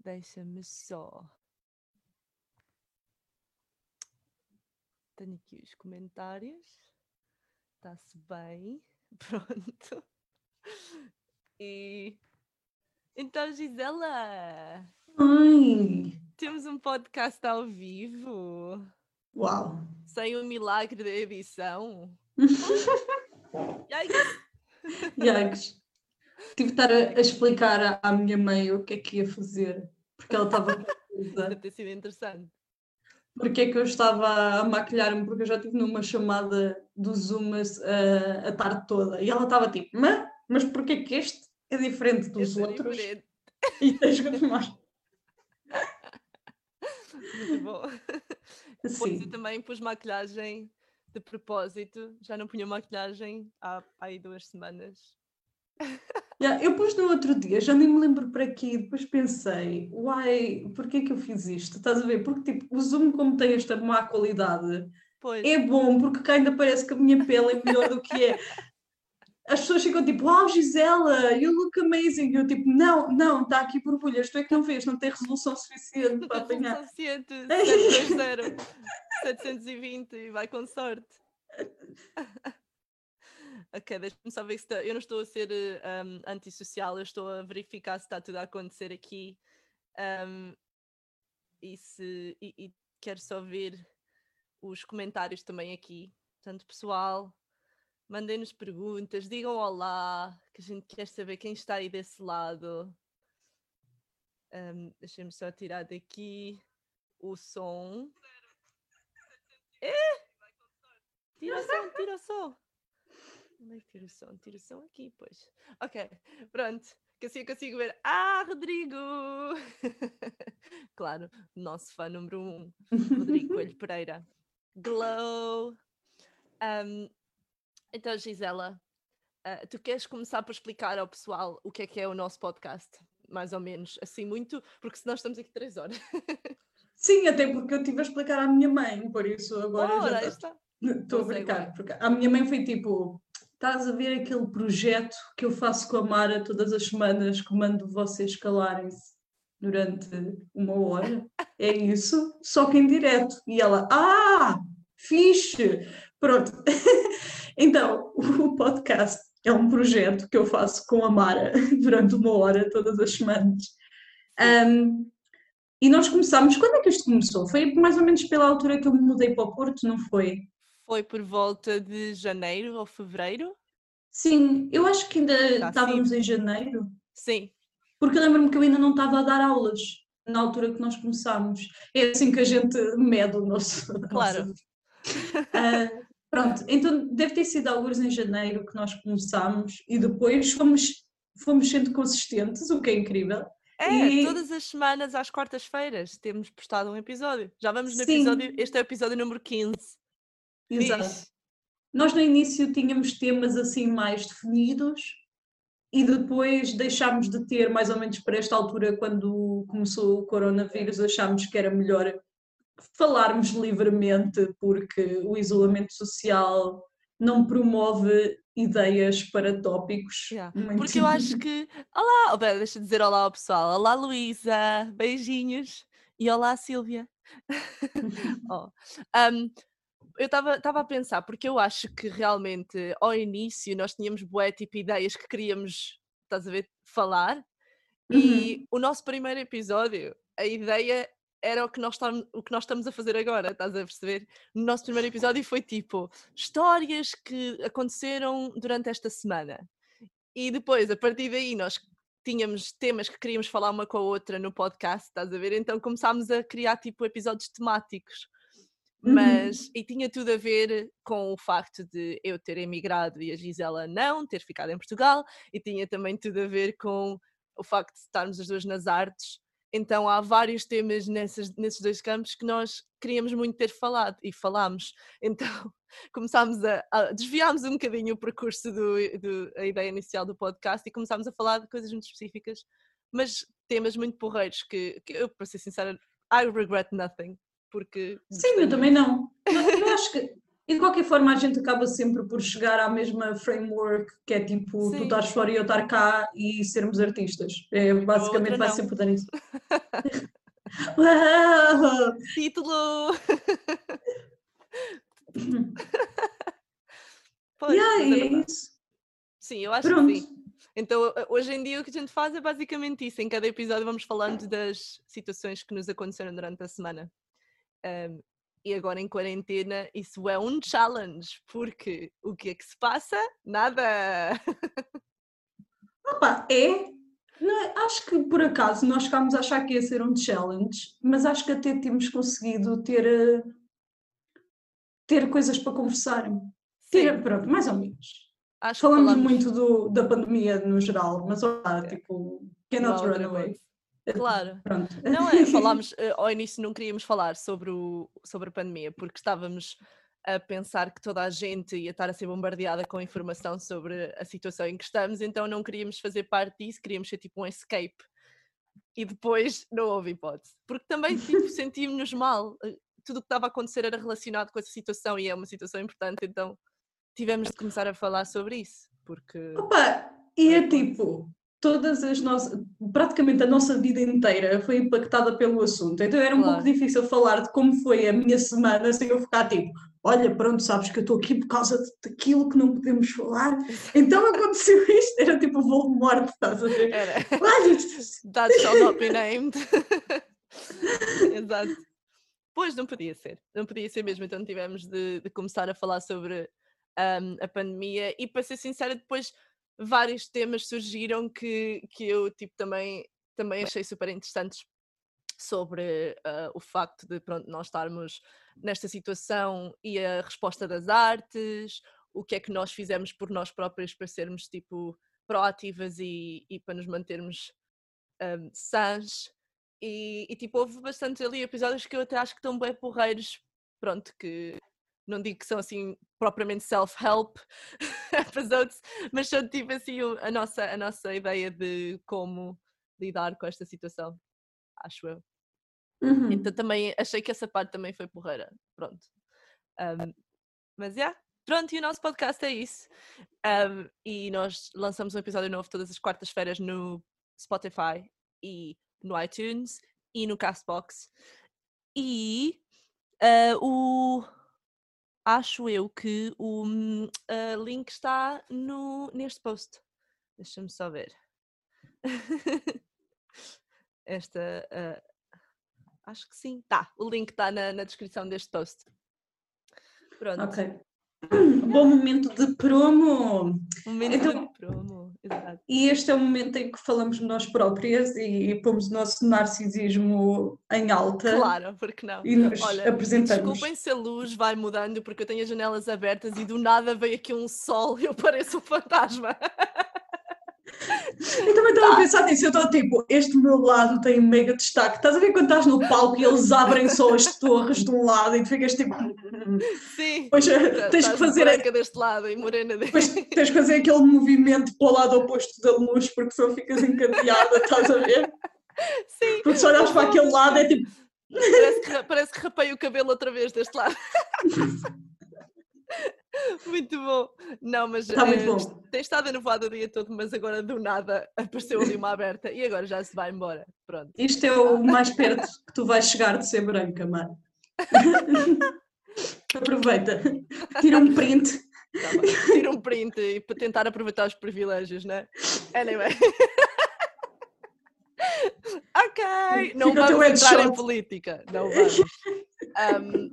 deixa-me só. Tenho aqui os comentários. Está-se bem. Pronto. E então, Gisela, Oi! temos um podcast ao vivo, Uau! sem o milagre da edição. Yikes! Yikes! Tive de estar a, a explicar à, à minha mãe o que é que ia fazer, porque ela estava confusa. Deve ter sido interessante. Porque é que eu estava a maquilhar-me, porque eu já estive numa chamada do Zoom a, a tarde toda. E ela estava tipo, mas, mas porquê que este é diferente dos Esse é outros? diferente. E tens que mais. Muito bom. Pois eu Sim. também pus maquilhagem de propósito. Já não punha maquilhagem há há aí duas semanas. Yeah, eu pus no outro dia, já nem me lembro para quê, depois pensei, uai, porquê que eu fiz isto? Estás a ver? Porque tipo, o Zoom, como tem esta má qualidade, Pois, é bom porque cá ainda parece que a minha pele é melhor do que é. As pessoas ficam tipo, uau, Gisela, you look amazing. E eu tipo, não, não, está aqui borbulhas, tu é que não vês, não tem resolução suficiente para apanhar. suficiente. 720, 720 e vai com sorte. Ok, deixa-me só ver se está. Eu não estou a ser um, antissocial, eu estou a verificar se está tudo a acontecer aqui. Um, e, se, e, e quero só ver os comentários também aqui. Portanto, pessoal, mandem-nos perguntas, digam olá, que a gente quer saber quem está aí desse lado. Um, Deixem-me só tirar daqui o som. É! Tira o som, tira o som. Onde é que tira o som? Tira o som aqui, pois. Ok, pronto. Que assim eu consigo ver. Ah, Rodrigo! claro, nosso fã número um, Rodrigo Coelho Pereira. Glow! Um, então, Gisela, ah, tu queres começar por explicar ao pessoal o que é que é o nosso podcast? Mais ou menos, assim muito, porque senão estamos aqui três horas. Sim, até porque eu estive a explicar à minha mãe, por isso agora Ora, já está. Estou a brincar. Porque a minha mãe foi tipo: estás a ver aquele projeto que eu faço com a Mara todas as semanas, que mando vocês calarem-se durante uma hora? É isso? Só que em direto. E ela: Ah, fixe! Pronto. Então, o podcast é um projeto que eu faço com a Mara durante uma hora todas as semanas. Um, e nós começámos. Quando é que isto começou? Foi mais ou menos pela altura que eu me mudei para o Porto, não foi? Foi por volta de janeiro ou fevereiro? Sim, eu acho que ainda Tá, estávamos em janeiro, Sim, porque lembro-me que eu ainda não estava a dar aulas na altura que nós começámos. É assim que a gente mede o nosso. Claro. Ah, pronto, então deve ter sido alguns em janeiro que nós começámos e depois fomos, fomos sendo consistentes, o que é incrível. É, E- todas as semanas às quartas-feiras temos postado um episódio. Já vamos no Sim. episódio, este é o episódio número 15. Exato. Nós no início tínhamos temas assim mais definidos e depois deixámos de ter, mais ou menos para esta altura, quando começou o coronavírus, achámos que era melhor falarmos livremente porque o isolamento social não promove ideias para tópicos. Yeah, Porque eu acho que. Olá! Deixa eu dizer olá ao pessoal. Olá, Luísa! Beijinhos! E olá, Silvia! Oh, um, eu estava a pensar, porque eu acho que realmente ao início nós tínhamos bué tipo ideias que queríamos, estás a ver, falar, e o nosso primeiro episódio, a ideia era o que, nós estamos, o que nós estamos a fazer agora, estás a perceber? No nosso primeiro episódio foi tipo histórias que aconteceram durante esta semana. E depois, a partir daí, nós tínhamos temas que queríamos falar uma com a outra no podcast, estás a ver? Então começámos a criar tipo episódios temáticos. Uhum. Mas, e tinha tudo a ver com o facto de eu ter emigrado e a Gisela não, ter ficado em Portugal, e tinha também tudo a ver com o facto de estarmos as duas nas artes. Então há vários temas nessas, nesses dois campos que nós queríamos muito ter falado e falámos. Então começámos a, a desviámos um bocadinho o percurso do, do, a ideia inicial do podcast e começámos a falar de coisas muito específicas, mas temas muito porreiros que, que eu, para ser sincera, I regret nothing. Porque Sim, eu também não. Eu, acho que E de qualquer forma a gente acaba sempre por chegar à mesma framework, que é tipo, tu Sim. estás fora e eu estar cá e sermos artistas. É, basicamente vai sempre dar isso. Uau! Título! Pois, Yeah, é e é verdade. isso. Sim, eu acho Pronto. que sim. Então, hoje em dia, o que a gente faz é basicamente isso. Em cada episódio, vamos falando das situações que nos aconteceram durante a semana. Ahm, e agora, em quarentena, isso é um challenge, porque o que é que se passa? Nada! Opa, é. Não é- acho que por acaso nós chegámos a achar que ia ser um challenge, mas acho que até temos conseguido ter, eh, ter coisas para conversar. Ter, Sim, pronto, mais ou menos. acho Falamos falamos muito do- da pandemia no geral, mas olha, É. tipo, no cannot run away. Claro. Pronto. Não é, falámos, eh, ao início não queríamos falar sobre, o, sobre a pandemia, porque estávamos a pensar que toda a gente ia estar a ser bombardeada com informação sobre a situação em que estamos, então não queríamos fazer parte disso, queríamos ser tipo um escape. E depois não houve hipótese. Porque também tipo, sentimos-nos mal. eh, Tudo o que estava a acontecer era relacionado com essa situação e é uma situação importante, então tivemos de começar a falar sobre isso. Porque. Opa, e é tipo, todas as nossas, praticamente a nossa vida inteira foi impactada pelo assunto. Então era um pouco Claro. difícil falar de como foi a minha semana sem eu ficar tipo, olha, pronto, sabes que eu estou aqui por causa daquilo que não podemos falar. Então aconteceu isto, era tipo o Voldemort, estás a ver? Era. Olha, That shall not be named. Exato. Pois não podia ser, não podia ser mesmo. Então tivemos de, de começar a falar sobre ahm, a pandemia e para ser sincera, depois vários temas surgiram que, que eu tipo também, também achei super interessantes sobre ah, o facto de pronto, nós estarmos nesta situação e a resposta das artes, o que é que nós fizemos por nós próprios para sermos tipo proativas e, e para nos mantermos um, sãs. E, e, tipo houve bastante ali episódios que eu até acho que estão bem porreiros pronto que não digo que são assim propriamente self-help episodes mas são tipo assim a nossa a nossa ideia de como lidar com esta situação acho eu Uhum. então também achei que essa parte também foi porreira pronto Um, mas é pronto e o nosso podcast é isso Um, e nós lançamos um episódio novo todas as quartas-feiras no Spotify e no iTunes e no Castbox. E ah, o acho eu que o ah, link está no, neste post. Deixa-me só ver. Esta ah, acho que sim. Tá, o link está na, na descrição deste post. Pronto. Ok. Bom momento de promo! Momento Então- de promo. Exato. E este é o momento em que falamos de nós próprias e pomos o nosso narcisismo em alta Claro, porque não? e nos Olha, apresentamos. Desculpem se a luz vai mudando porque eu tenho as janelas abertas e do nada veio aqui um sol e eu pareço um fantasma. Eu também estava a pensar nisso, eu estou tipo, este meu lado tem mega destaque. Estás a ver quando estás no palco e eles abrem só as torres de um lado e tu ficas tipo. Sim. Pois é, já tens que fazer, branca deste lado e morena depois deste. tens que fazer aquele movimento para o lado oposto da luz porque senão ficas encadeada, estás a ver? Sim. Porque se olhares para aquele lado é tipo. Parece que, parece que rapei o cabelo outra vez deste lado. Muito bom. Não, mas Está muito eh, bom. tem estado enovado o dia todo, mas agora do nada apareceu ali uma aberta e agora já se vai embora. Pronto. Isto é o mais perto que tu vais chegar de ser branca, mano. Aproveita, tira um print. Tá. Tira um print e para tentar aproveitar os privilégios, né? Anyway. ok, não Fica vamos entrar em política. Não vamos. Ahm,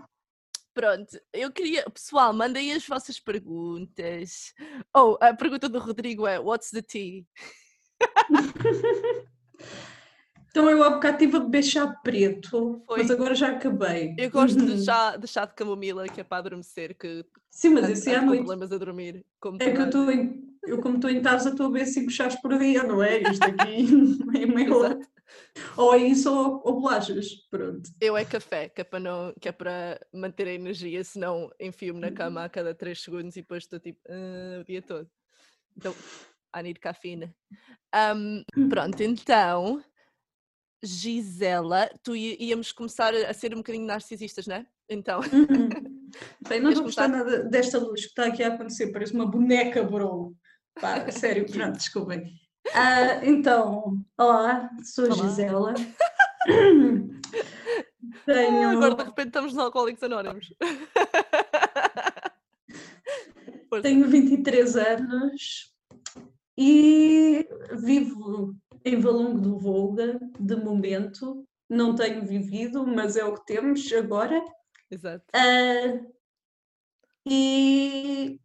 pronto, eu queria. Pessoal, mandem as vossas perguntas. Oh, a pergunta do Rodrigo é: What's the tea? Então eu há bocado estive a beber chá preto, Foi. mas agora já acabei. Eu gosto Uhum. de, chá, de chá de camomila, que é para adormecer, que Sim, mas esse é noite. problemas a dormir. É que eu estou em. Eu, como estou em casa, estou a beber 5 chás por dia, não é? Isto aqui é meio. Ou é isso ou, ou bolachas. Pronto. Eu é café, que é para, não, que é para manter a energia, senão enfio-me na cama a cada 3 segundos e depois estou tipo "Ah", o dia todo. Então, I need cafeína. Ahm, pronto, então, Gisela, tu íamos começar a ser um bocadinho narcisistas, não é? Então, Uhum. Bem, não estou nada desta luz que está aqui a acontecer, parece uma boneca, bro. Pá, sério, pronto, desculpem. Ah, então, olá, sou Olá. Gisela. Ah, Tenho. agora de repente estamos nos Alcoólicos Anónimos. Tenho 23 anos e vivo em Valongo do Volga, de momento. Não tenho vivido, mas é o que temos agora. Exato. Ah, e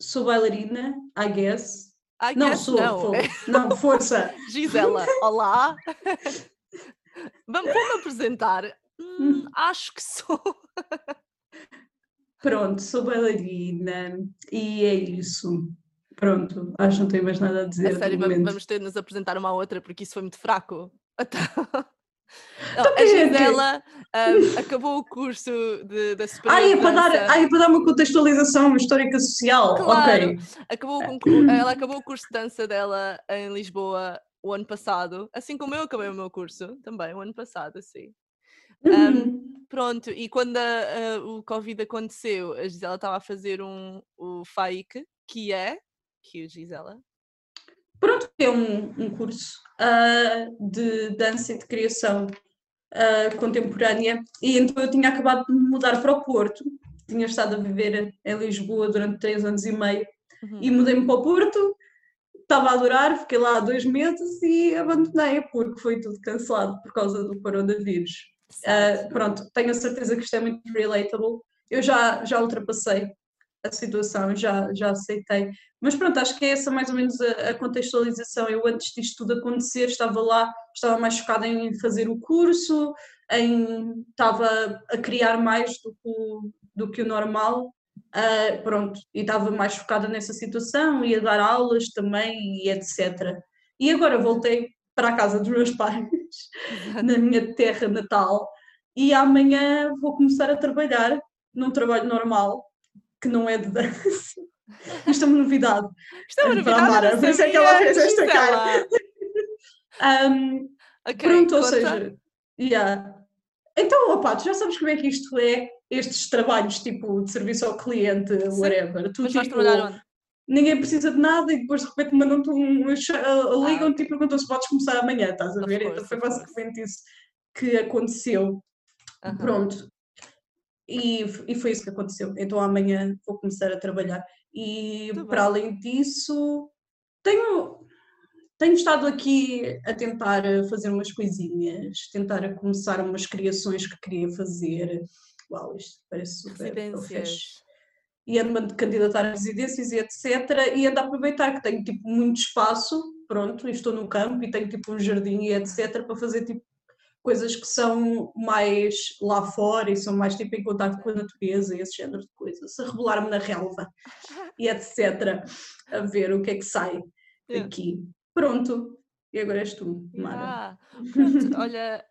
sou bailarina, I guess. I Não guess sou, não. fo- não, força. Gisela, olá. Vamos me apresentar. Hum, acho que sou. Pronto, sou bailarina e é isso. Pronto, acho que não tenho mais nada a dizer. A sério, vamos, vamos ter de nos apresentar uma à outra porque isso foi muito fraco. Então, Então a é Gisela hum, acabou o curso de, da Superior Ai, é para dar, ai, é para dar uma contextualização histórica social. Claro. Ok. Acabou o concur- ela acabou o curso de dança dela em Lisboa o ano passado, assim como eu acabei o meu curso também o ano passado, assim. Uhum. Pronto, e quando a- a- o Covid aconteceu, a Gisela estava a fazer um, o FAIC, que é, que Gisela, Pronto, é um, um curso ah, de dança e de criação ah, contemporânea e então eu tinha acabado de me mudar para o Porto, tinha estado a viver em Lisboa durante três anos e meio Uhum. e mudei-me para o Porto, estava a adorar, fiquei lá há dois meses e abandonei porque foi tudo cancelado por causa do coronavírus. Ah, pronto, tenho a certeza que isto é muito relatable. Eu já, já ultrapassei a situação, já, já aceitei. Mas pronto, acho que é essa mais ou menos a, a contextualização. Eu antes disto tudo acontecer estava lá, estava mais focada em fazer o curso, em, estava a criar mais do que o, do que o normal. Ah, pronto, e estava mais focada nessa situação, ia dar aulas também e etc. E agora voltei para a casa dos meus pais na minha terra natal e amanhã vou começar a trabalhar num trabalho normal que não é de dança. Isto é uma novidade. Isto é uma para a novidade, Mara, por isso é que ela fez esta cara. Ahm, Ok, pronto, ou conta. seja, yeah. então, opá, tu já sabes como é que isto é, estes trabalhos tipo de serviço ao cliente, Sim, whatever. Tu, Mas tipo, trabalhar onde? ninguém precisa de nada e depois de repente mandam-te um, um cha- Ah, ligam-te e perguntam se podes começar amanhã, estás a ver? course, então foi basicamente isso que aconteceu. Pronto. E, e foi isso que aconteceu. Então amanhã vou começar a trabalhar. E Muito para além disso, tenho, tenho estado aqui a tentar fazer umas coisinhas, tentar a começar umas criações que queria fazer. Uau, isto parece super profesh. E ando-me a candidatar a residências e etc. E ando a aproveitar que tenho tipo muito espaço, pronto, e estou no campo e tenho tipo um jardim e etc. para fazer tipo coisas que são mais lá fora e são mais tipo em contato com a natureza e esse género de coisas, a rebolar-me na relva e etc. A ver o que é que sai Yeah. daqui. Pronto. E agora és tu, Mara. Ah, pronto, olha,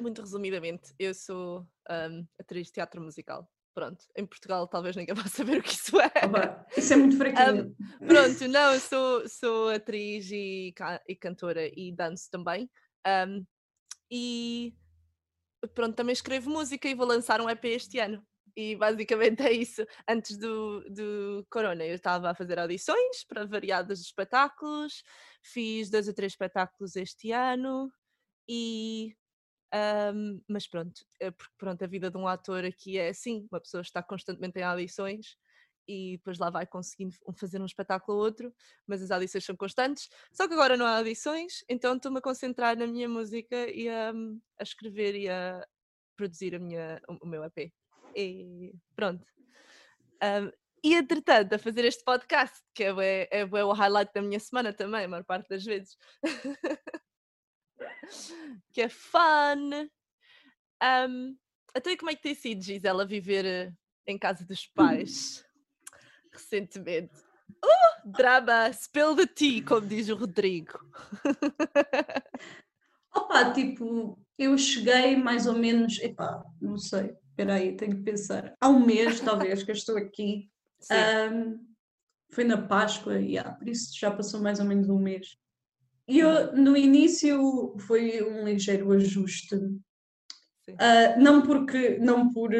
muito resumidamente, eu sou hum, atriz de teatro musical. Pronto, em Portugal talvez ninguém vá saber o que isso é. Opa, isso é muito fraquinho. Pronto, não, eu sou, sou atriz e, e cantora e danço também. Ahm, e pronto, também escrevo música e vou lançar um EP este ano. E basicamente é isso. Antes do, do Corona, eu estava a fazer audições para variados espetáculos, fiz dois ou três espetáculos este ano e. ahm, mas pronto, é porque pronto, a vida de um ator aqui é assim, uma pessoa está constantemente em audições e depois lá vai conseguindo fazer um espetáculo ou outro, mas as audições são constantes. Só que agora não há audições, então estou-me a concentrar na minha música e a, a escrever e a produzir a minha, o, o meu EP. E pronto. Ahm, e entretanto, a fazer este podcast, que é, é, bué o highlight da minha semana também, a maior parte das vezes. que é fun. Um, então, e como é que tem sido, Gisela, viver eh, em casa dos pais recentemente? Uh, drama, spill the tea, como diz o Rodrigo. Opa, tipo, eu cheguei mais ou menos, epá, não sei, espera aí, tenho que pensar. Há um mês, talvez, que eu estou aqui. Ahm, foi na Páscoa, yeah, por isso já passou mais ou menos um mês. E eu, no início foi um ligeiro ajuste. Ah, não porque, não por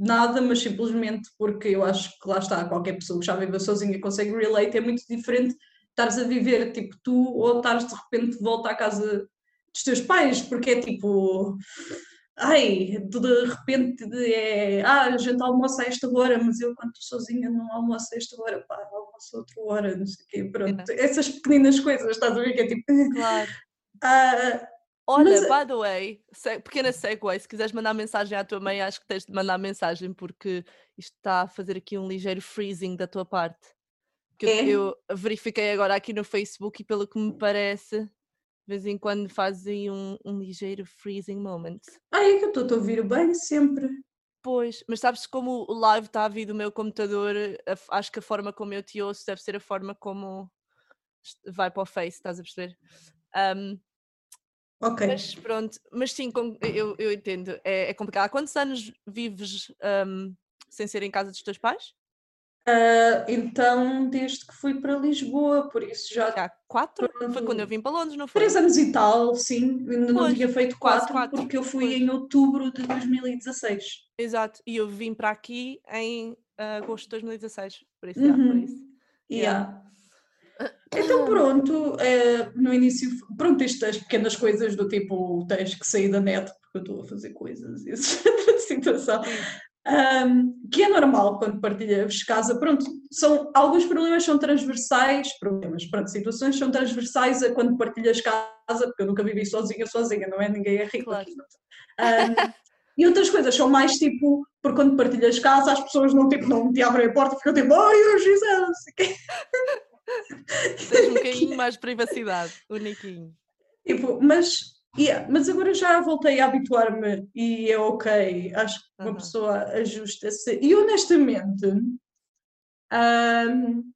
nada, mas simplesmente porque eu acho que lá está, qualquer pessoa que já vive sozinha consegue relate, é muito diferente estares a viver tipo tu ou estares de repente de volta à casa dos teus pais, porque é tipo ai, de repente é, ah, a gente almoça a esta hora, mas eu quando estou sozinha não almoço a esta hora, pá, almoço a outra hora, não sei o quê, pronto. É. Essas pequeninas coisas, estás a ver que é tipo... Claro. Ah, Olha, mas... by the way, pequena segue, se quiseres mandar mensagem à tua mãe, acho que tens de mandar mensagem porque isto está a fazer aqui um ligeiro freezing da tua parte. Que é? eu, eu verifiquei agora aqui no Facebook e pelo que me parece, de vez em quando fazem um, um ligeiro freezing moment. Ah, é que eu estou a ouvir bem sempre. Pois, mas sabes como o live está a vir do meu computador, a, acho que a forma como eu te ouço deve ser a forma como vai para o Face, estás a perceber? Um, ok. Mas pronto, mas sim, eu, eu entendo, é, é complicado. Há quantos anos vives um, sem ser em casa dos teus pais? Uh, então, desde que fui para Lisboa, por isso já. Já quatro? Pronto, foi quando eu vim para Londres, não foi? Três anos e tal, sim. Ainda não tinha feito quatro, quatro, porque eu fui em outubro de 2016. Exato, e eu vim para aqui em uh, agosto de 2016. Por isso, uhum. por isso. Yeah. yeah. Então pronto, é, no início, pronto, estas pequenas coisas do tipo tens que sair da net porque eu estou a fazer coisas, essa situação um, que é normal quando partilhas casa. Pronto, são, alguns problemas são transversais, problemas, pronto, situações são transversais a quando partilhas casa, porque eu nunca vivi sozinha, sozinha, não é? Ninguém é rico claro. aqui. Um, e outras coisas são mais tipo, porque quando partilhas casa, as pessoas não, tipo, não te abrem a porta, ficam tipo, ai, Gisele, não sei o quê. Tens um bocadinho mais privacidade, uniquinho. Tipo, mas Yeah, mas agora já voltei a habituar-me e é ok, acho que uma uhum. pessoa ajusta-se. E honestamente, um,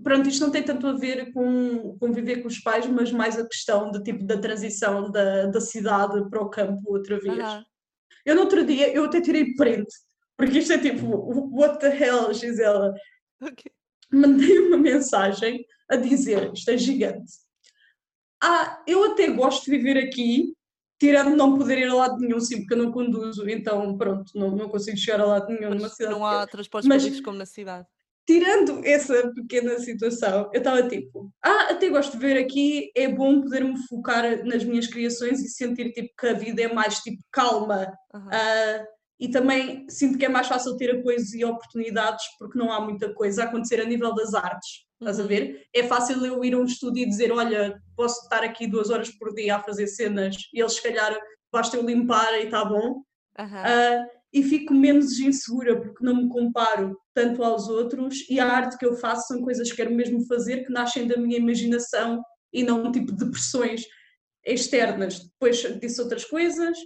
pronto, isto não tem tanto a ver com, com viver com os pais, mas mais a questão do tipo da transição da, da cidade para o campo outra vez. Uhum. Eu no outro dia, eu até tirei print, porque isto é tipo, what the hell, Gisela? Okay. Mandei uma mensagem a dizer, isto é gigante ah, eu até gosto de viver aqui, tirando não poder ir a lado nenhum, sim, porque eu não conduzo, então pronto, não, não consigo chegar a lado nenhum numa cidade. Não há transportes Mas, públicos como na cidade. Tirando essa pequena situação, eu estava tipo, ah, até gosto de ver aqui, é bom poder-me focar nas minhas criações e sentir tipo que a vida é mais tipo calma. Uhum. Uh, e também sinto que é mais fácil ter apoios e oportunidades porque não há muita coisa a acontecer a nível das artes. Estás a uhum. ver? É fácil eu ir a um estúdio e dizer: Olha, posso estar aqui duas horas por dia a fazer cenas e eles, se calhar, basta eu limpar e está bom. Uhum. Uh, e fico menos insegura porque não me comparo tanto aos outros e a arte que eu faço são coisas que quero mesmo fazer que nascem da minha imaginação e não tipo de pressões externas. Depois disse outras coisas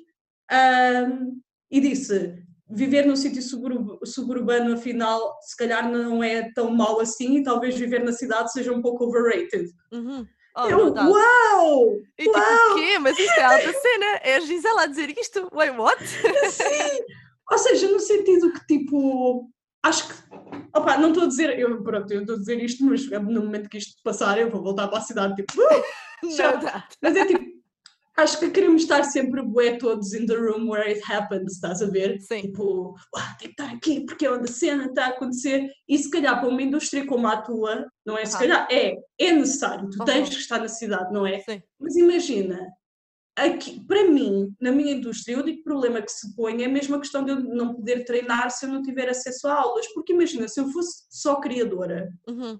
uh, e disse: viver num sítio suburbano, afinal, se calhar não é tão mau assim, e talvez viver na cidade seja um pouco overrated. Uhum. Oh, eu, uau! E tipo, uau! o quê? Mas isto é alta cena? É a Gisela a dizer isto? Wait, what? Sim! Ou seja, no sentido que, tipo, acho que. Opa, não estou a dizer. Eu, pronto, eu estou a dizer isto, mas no momento que isto passar, eu vou voltar para a cidade, tipo. Uh, já. Mas é tipo, acho que queremos estar sempre bué todos in the room where it happens, estás a ver? Sim. Tipo, ah, tem que estar aqui porque é onde a cena está a acontecer. E se calhar para uma indústria como a tua, não é? Se ah. calhar é, é necessário, tu uhum. tens que estar na cidade, não é? Sim. Mas imagina, aqui, para mim, na minha indústria, o único problema que se põe é a questão de eu não poder treinar se eu não tiver acesso a aulas. Porque imagina, se eu fosse só criadora. Uhum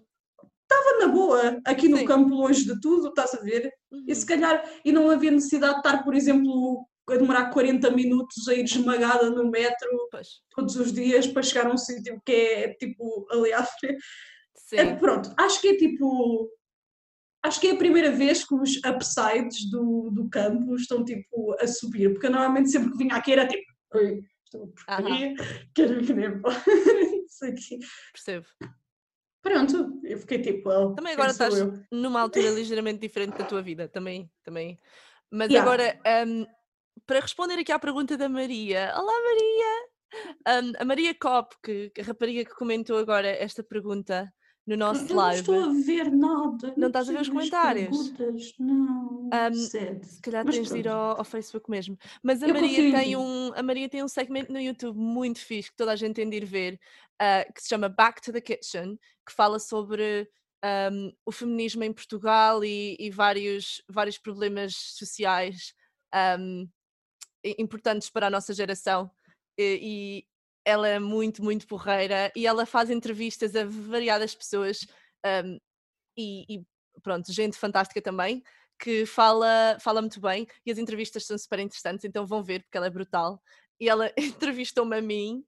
estava na boa, aqui no Sim. campo, longe de tudo, estás a ver? Uhum. E se calhar, e não havia necessidade de estar, por exemplo, a demorar 40 minutos a ir esmagada no metro pois. todos os dias para chegar a um sítio que é tipo ali à frente. É, pronto, acho que é tipo. Acho que é a primeira vez que os upsides do, do campo estão tipo a subir, porque normalmente sempre que vinha aqui era tipo. Estou porcaria, quero que nem Percebo. Pronto, eu fiquei tipo, well, também agora estás eu? numa altura ligeiramente diferente da tua vida, também, também. Mas yeah. agora, um, para responder aqui à pergunta da Maria, olá Maria! Um, a Maria Cop, que, a rapariga que comentou agora esta pergunta no nosso Eu não live. estou a ver nada. Não estás a ver os comentários? perguntas, Não. Sad. Se calhar Mas tens de ir pronto. ao, ao Facebook mesmo. Mas a Eu Maria, confio tem um, a Maria tem um segmento no YouTube muito fixe que toda a gente tem de ir ver, ah, que se chama Back to the Kitchen, que fala sobre ahm, o feminismo em Portugal e, e vários, vários problemas sociais i- importantes para a nossa geração. E ela é muito, muito porreira e ela faz entrevistas a variadas pessoas ahm, e, e pronto, gente fantástica também que fala, fala muito bem e as entrevistas são super interessantes, então vão ver porque ela é brutal. E ela entrevistou-me a mim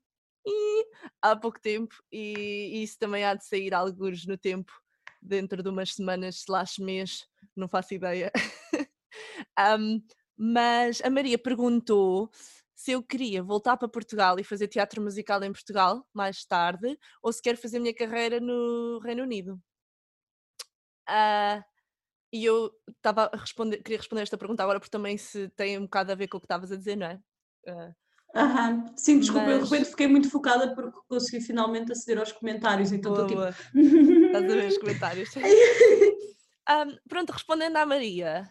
e, há pouco tempo e, e isso também há de sair alguns no tempo, dentro de umas semanas slash mês, não faço ideia. Ahm, mas a Maria perguntou se eu queria voltar para Portugal e fazer teatro musical em Portugal mais tarde ou se quero fazer a minha carreira no Reino Unido. Ah, e eu estava a responder, queria responder esta pergunta agora porque também se tem um bocado a ver com o que estavas a dizer, não é? Ah, Aham. Sim, desculpa, eu de Mas- repente fiquei muito focada porque consegui finalmente aceder aos comentários, então estou tipo. Estás a ver os comentários? Ahm, pronto, respondendo à Maria.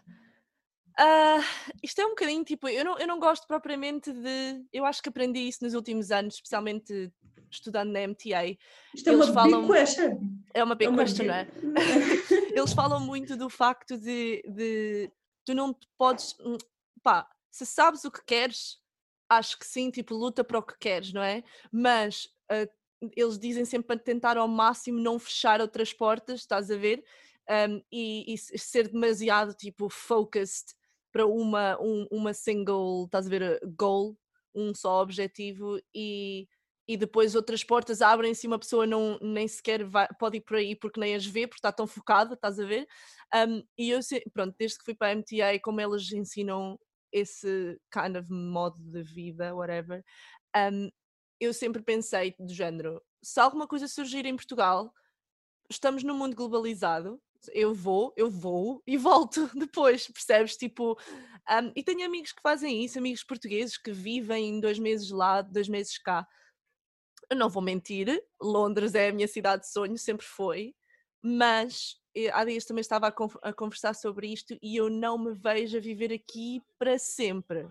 Ah, isto é um bocadinho tipo, eu não, eu não gosto propriamente de. Eu acho que aprendi isso nos últimos anos, especialmente estudando na MTA. Isto é Eles uma falam- big question. É uma big É uma question, não é? big- Eles falam muito do facto de, de tu não te podes. hum, Pá, se sabes o que queres, acho que sim, tipo, luta para o que queres, não é? Mas ah, eles dizem sempre para tentar ao máximo não fechar outras portas, estás a ver? Um, e, e se- ser demasiado tipo focused para uma, um- uma single, estás a ver, uh, goal, um só objetivo e, e depois outras portas abrem-se e uma pessoa não, nem sequer vai- pode ir por aí porque nem as vê, porque está tão focada, estás a ver? Um, e eu, pronto, desde que fui para a MTA, como elas ensinam esse kind of modo de vida, whatever, um, eu sempre pensei do género, se alguma coisa surgir em Portugal, estamos num mundo globalizado, eu vou, eu vou e volto depois, percebes? Tipo, um, e tenho amigos que fazem isso, amigos portugueses que vivem dois meses lá, dois meses cá. Eu não vou mentir, Londres é a minha cidade de sonho, sempre foi, mas eh, há dias também estava a, con- a conversar sobre isto e eu não me vejo a viver aqui para sempre.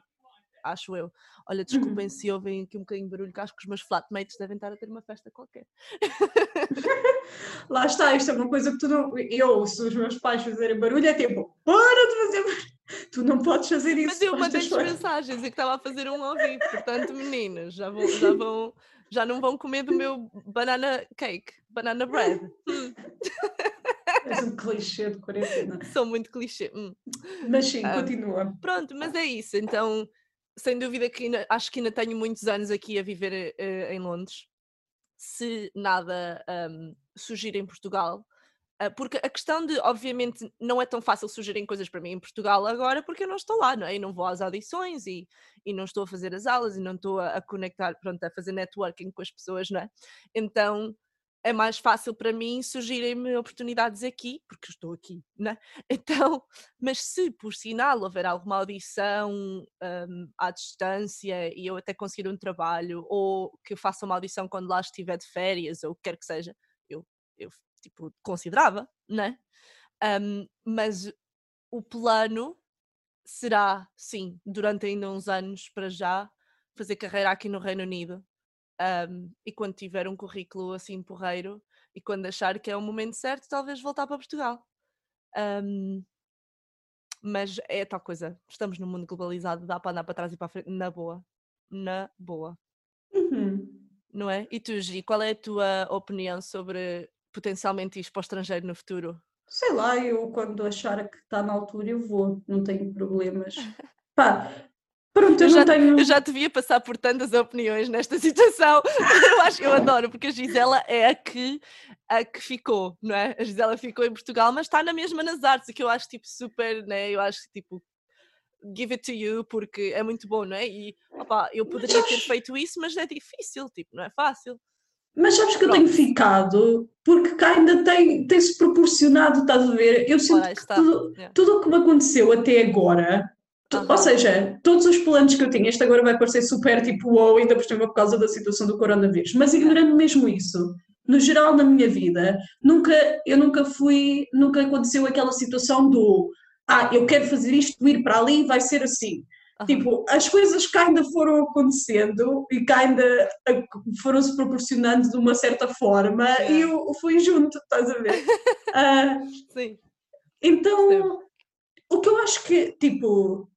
Acho eu. Olha, desculpem Uhum. se ouvem aqui um bocadinho de barulho, que acho que os meus flatmates devem estar a ter uma festa qualquer. Lá está, isto é uma coisa que tu não. Eu, se os meus pais fizerem barulho, é tipo, para de fazer barulho. Tu não podes fazer isso. Mas eu mandei-lhes coisas. mensagens e que estava a fazer um ao vivo, portanto, meninos, já, vão, já, vão, já não vão comer do meu banana cake, banana bread. És um clichê de quarentena. sou muito clichê. hum. Mas sim, Ah. continua. Pronto, mas é isso. Então, sem dúvida que ainda- acho que ainda tenho muitos anos aqui a viver eh, em Londres. Se nada ahm, surgir em Portugal. Ah, porque a questão de, obviamente, não é tão fácil surgirem coisas para mim em Portugal agora, porque eu não estou lá, não é? E não vou às audições e, e não estou a fazer as aulas e não estou a, a conectar, pronto, a fazer networking com as pessoas, não é? Então é mais fácil para mim surgirem-me oportunidades aqui, porque estou aqui, não é? Então, mas se por sinal houver alguma audição hum, à distância e eu até conseguir um trabalho, ou que eu faça uma audição quando lá estiver de férias, ou o que quer que seja, eu, eu tipo, considerava, né? Hum, mas o plano será, sim, durante ainda uns anos para já, fazer carreira aqui no Reino Unido. Hum, e quando tiver um currículo assim porreiro e quando achar que é o momento certo, talvez voltar para Portugal. Hum, mas é tal coisa, estamos num mundo globalizado, dá para andar para trás e para frente, na boa. Na boa, Uhum. não é? E tu, Gi, qual é a tua opinião sobre potencialmente ir para o estrangeiro no futuro? Sei lá, eu quando achar que está na altura eu vou, não tenho problemas. Pá, pronto, eu, Eu já, tenho. eu já devia passar por tantas opiniões nesta situação. Eu acho que eu adoro, porque a Gisela é a que, a que ficou, não é? A Gisela ficou em Portugal, mas está na mesma nas artes, o que eu acho tipo super, né? Eu acho que tipo give it to you porque é muito bom, não é? E opá, eu poderia ter feito isso, mas é difícil, tipo, não é fácil. Mas sabes que eu tenho Pronto. ficado porque cá ainda tem, tem-se proporcionado, estás a ver? Eu sinto que tudo, Yeah. tudo o que me aconteceu até agora, Aham. ou seja, todos os planos que eu tinha, este agora vai parecer super tipo wow, ainda por cima por causa da situação do coronavírus, mas ignorando mesmo isso, no geral na minha vida, nunca, eu nunca fui, nunca aconteceu aquela situação do ah, eu quero fazer isto, ir para ali, vai ser assim. Uhum. Tipo, as coisas que ainda foram acontecendo e que ainda foram-se proporcionando de uma certa forma yeah. e eu fui junto, estás a ver? uh, Sim. Então, Sim. o que eu acho que, tipo,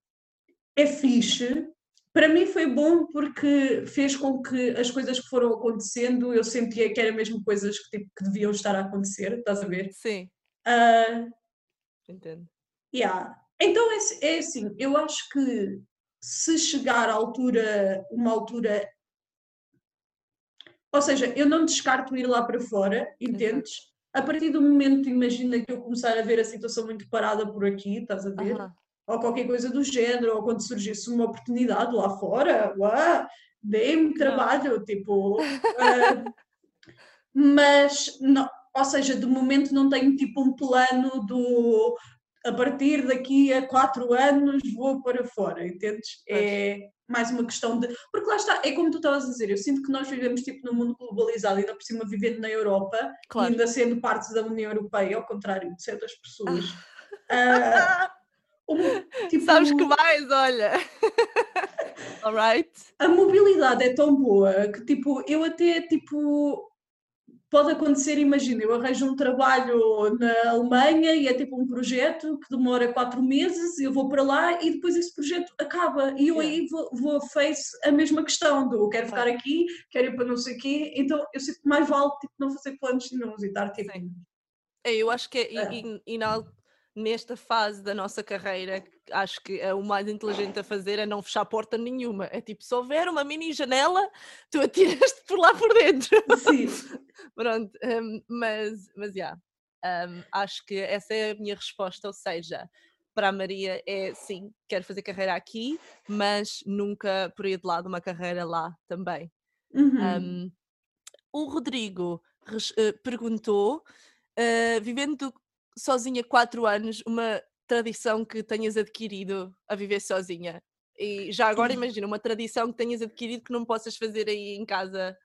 é fixe para mim foi bom porque fez com que as coisas que foram acontecendo eu sentia que eram mesmo coisas que, tipo, que deviam estar a acontecer, estás a ver? Sim. Uh, Entendo. Yeah. Então é, é assim, eu acho que se chegar à altura, uma altura. Ou seja, eu não descarto ir lá para fora, entendes? Exato. A partir do momento, imagina que eu começar a ver a situação muito parada por aqui, estás a ver? Ou qualquer coisa do género, ou quando surgisse uma oportunidade lá fora, uau, dê-me trabalho, não. tipo. Uh, mas, não, ou seja, de momento não tenho tipo um plano do a partir daqui a quatro anos vou para fora, entendes? É mais uma questão de. Porque lá está, é como tu estavas a dizer, eu sinto que nós vivemos tipo num mundo globalizado, ainda por cima vivendo na Europa, claro. ainda sendo parte da União Europeia, ao contrário de certas pessoas. uh, tipo, Sabes que mais, olha. Alright. A mobilidade é tão boa que tipo, eu até tipo pode acontecer, imagina, eu arranjo um trabalho na Alemanha e é tipo um projeto que demora quatro meses, eu vou para lá e depois esse projeto acaba e eu aí vou, vou a face a mesma questão do quero ficar aqui, quero ir para não sei o quê, então eu sinto que mais vale tipo, não fazer planos nenhums e estar tipo... Sim. É, eu acho que é, é. Na, nesta fase da nossa carreira, acho que é o mais inteligente a fazer é não fechar porta nenhuma. É tipo, se houver uma mini janela, tu atiras-te por lá por dentro. Sim. Pronto, um, mas, mas, já. Yeah, um, acho que essa é a minha resposta, ou seja, para a Maria é sim, quero fazer carreira aqui, mas nunca por aí de lado uma carreira lá também. Uhum. Um, o Rodrigo uh, perguntou, uh, vivendo sozinha quatro anos, uma tradição que tenhas adquirido a viver sozinha? E já agora imagina uma tradição que tenhas adquirido que não possas fazer aí em casa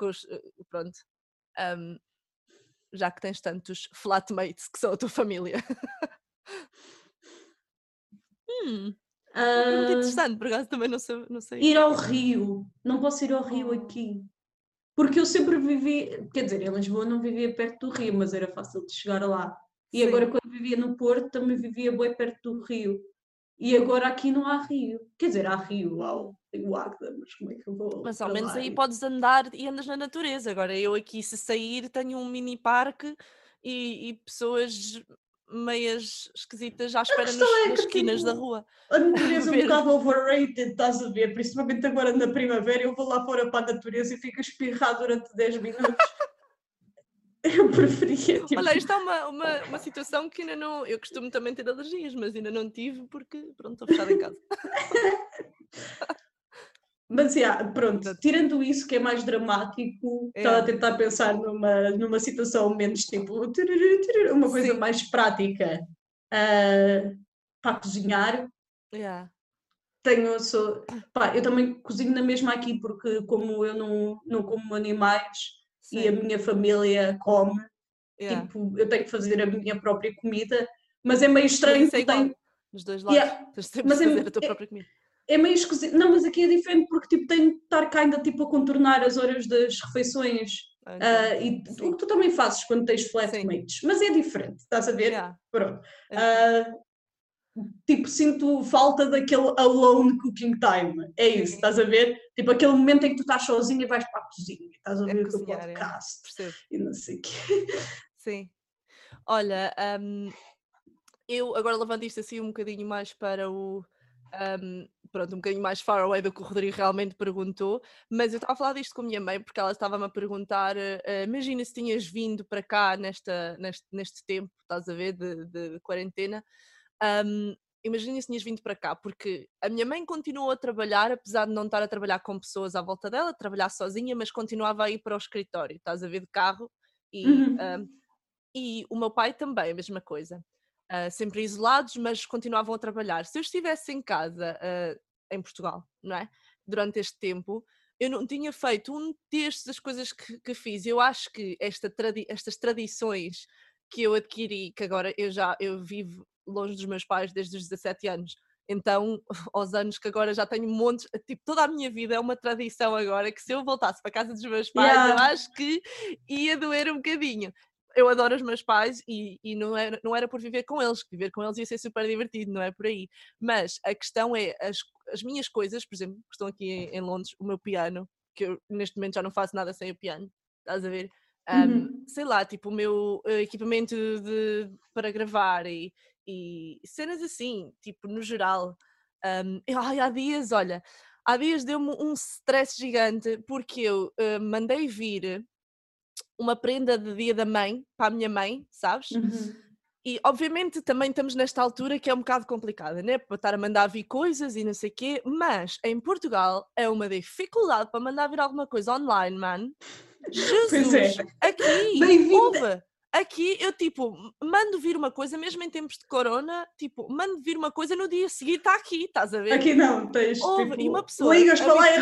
os, eh, pronto. Um, já que tens tantos flatmates que são a tua família. hum, uh, muito interessante, por acaso também não sei, não sei. Ir ao Rio. Não posso ir ao Rio oh. aqui. Porque eu sempre vivi, quer dizer, em Lisboa não vivia perto do Rio, mas era fácil de chegar lá. E Sim. agora, quando vivia no Porto, também vivia bem perto do Rio. E agora aqui não há rio. Quer dizer, há rio, há o Agda, mas como é que eu vou. Mas ao menos aí podes andar e andas na natureza. Agora eu aqui, se sair, tenho um mini parque e, e pessoas meias esquisitas à espera nas, é nas esquinas tipo, da rua. A natureza é um bocado overrated, estás a ver? Principalmente agora na primavera, eu vou lá fora para a natureza e fico a espirrar durante 10 minutos. Eu preferia. Tipo... Olha, isto é uma, uma, uma situação que ainda não. Eu costumo também ter alergias, mas ainda não tive porque, pronto, estou fechada em casa. Mas, yeah, pronto, tirando isso que é mais dramático, é. estava a tentar pensar numa, numa situação menos tipo, uma coisa Sim. mais prática uh, para cozinhar. Yeah. Tenho, sou, pá, eu também cozinho na mesma aqui, porque como eu não, não como animais, Sim. e a minha família come. Yeah. Tipo, eu tenho que fazer a minha própria comida, mas é meio estranho. É igual, dos dois lados. Yeah. Tens sempre mas é fazer é, a tua própria comida. É, meio esquisito. Não, mas aqui é diferente porque tipo, tenho que estar cá ainda tipo, a contornar as horas das refeições. uh, e o que tu também fazes quando tens flatmates, mas é diferente, estás a ver? Yeah. Pronto. Uh, tipo, sinto falta daquele alone cooking time. É isso, estás a ver? Tipo, aquele momento em que tu estás sozinha e vais para a cozinha, estás a é ver é o teu podcast é. e não sei o quê. Sim. Olha, um, eu agora levando isto assim um bocadinho mais para o. Um, pronto, um bocadinho mais far away do que o Rodrigo realmente perguntou, mas eu estava a falar disto com a minha mãe porque ela estava-me a perguntar: uh, imagina se tinhas vindo para cá nesta, neste, neste tempo, estás a ver, de, de quarentena, um, imagina se tinhas vindo para cá, porque a minha mãe continuou a trabalhar, apesar de não estar a trabalhar com pessoas à volta dela, trabalhar sozinha, mas continuava a ir para o escritório, estás a ver de carro, e, uhum. um, e o meu pai também, a mesma coisa. Uh, sempre isolados, mas continuavam a trabalhar. Se eu estivesse em casa, uh, em Portugal, não é? Durante este tempo, eu não tinha feito um terço das coisas que, que fiz. Eu acho que esta tradi estas tradições que eu adquiri, que agora eu já eu vivo longe dos meus pais desde os 17 anos, então, aos anos que agora já tenho montes, tipo, toda a minha vida é uma tradição agora que se eu voltasse para a casa dos meus pais, yeah. eu acho que ia doer um bocadinho. Eu adoro os meus pais e, e não, era, não era por viver com eles, que viver com eles ia ser super divertido, não é por aí. Mas a questão é, as, as minhas coisas, por exemplo, que estão aqui em, em Londres, o meu piano, que eu neste momento já não faço nada sem o piano, estás a ver? Um, uhum. sei lá, tipo o meu uh, equipamento de, para gravar e, e cenas assim, tipo, no geral. Um, eu, ai, há dias, olha, há dias deu-me um stress gigante porque eu uh, mandei vir uma prenda de dia da mãe para a minha mãe, sabes? Uhum. E obviamente também estamos nesta altura que é um bocado complicada, né? Para estar a mandar vir coisas e não sei o quê, mas em Portugal é uma dificuldade para mandar vir alguma coisa online, man. É. Jesus! É. Aqui! Ouve! Aqui eu tipo, mando vir uma coisa, mesmo em tempos de corona, tipo, mando vir uma coisa no dia seguinte está aqui, estás a ver? Aqui não, tens Ouve, tipo, e uma pessoa ligas para lá e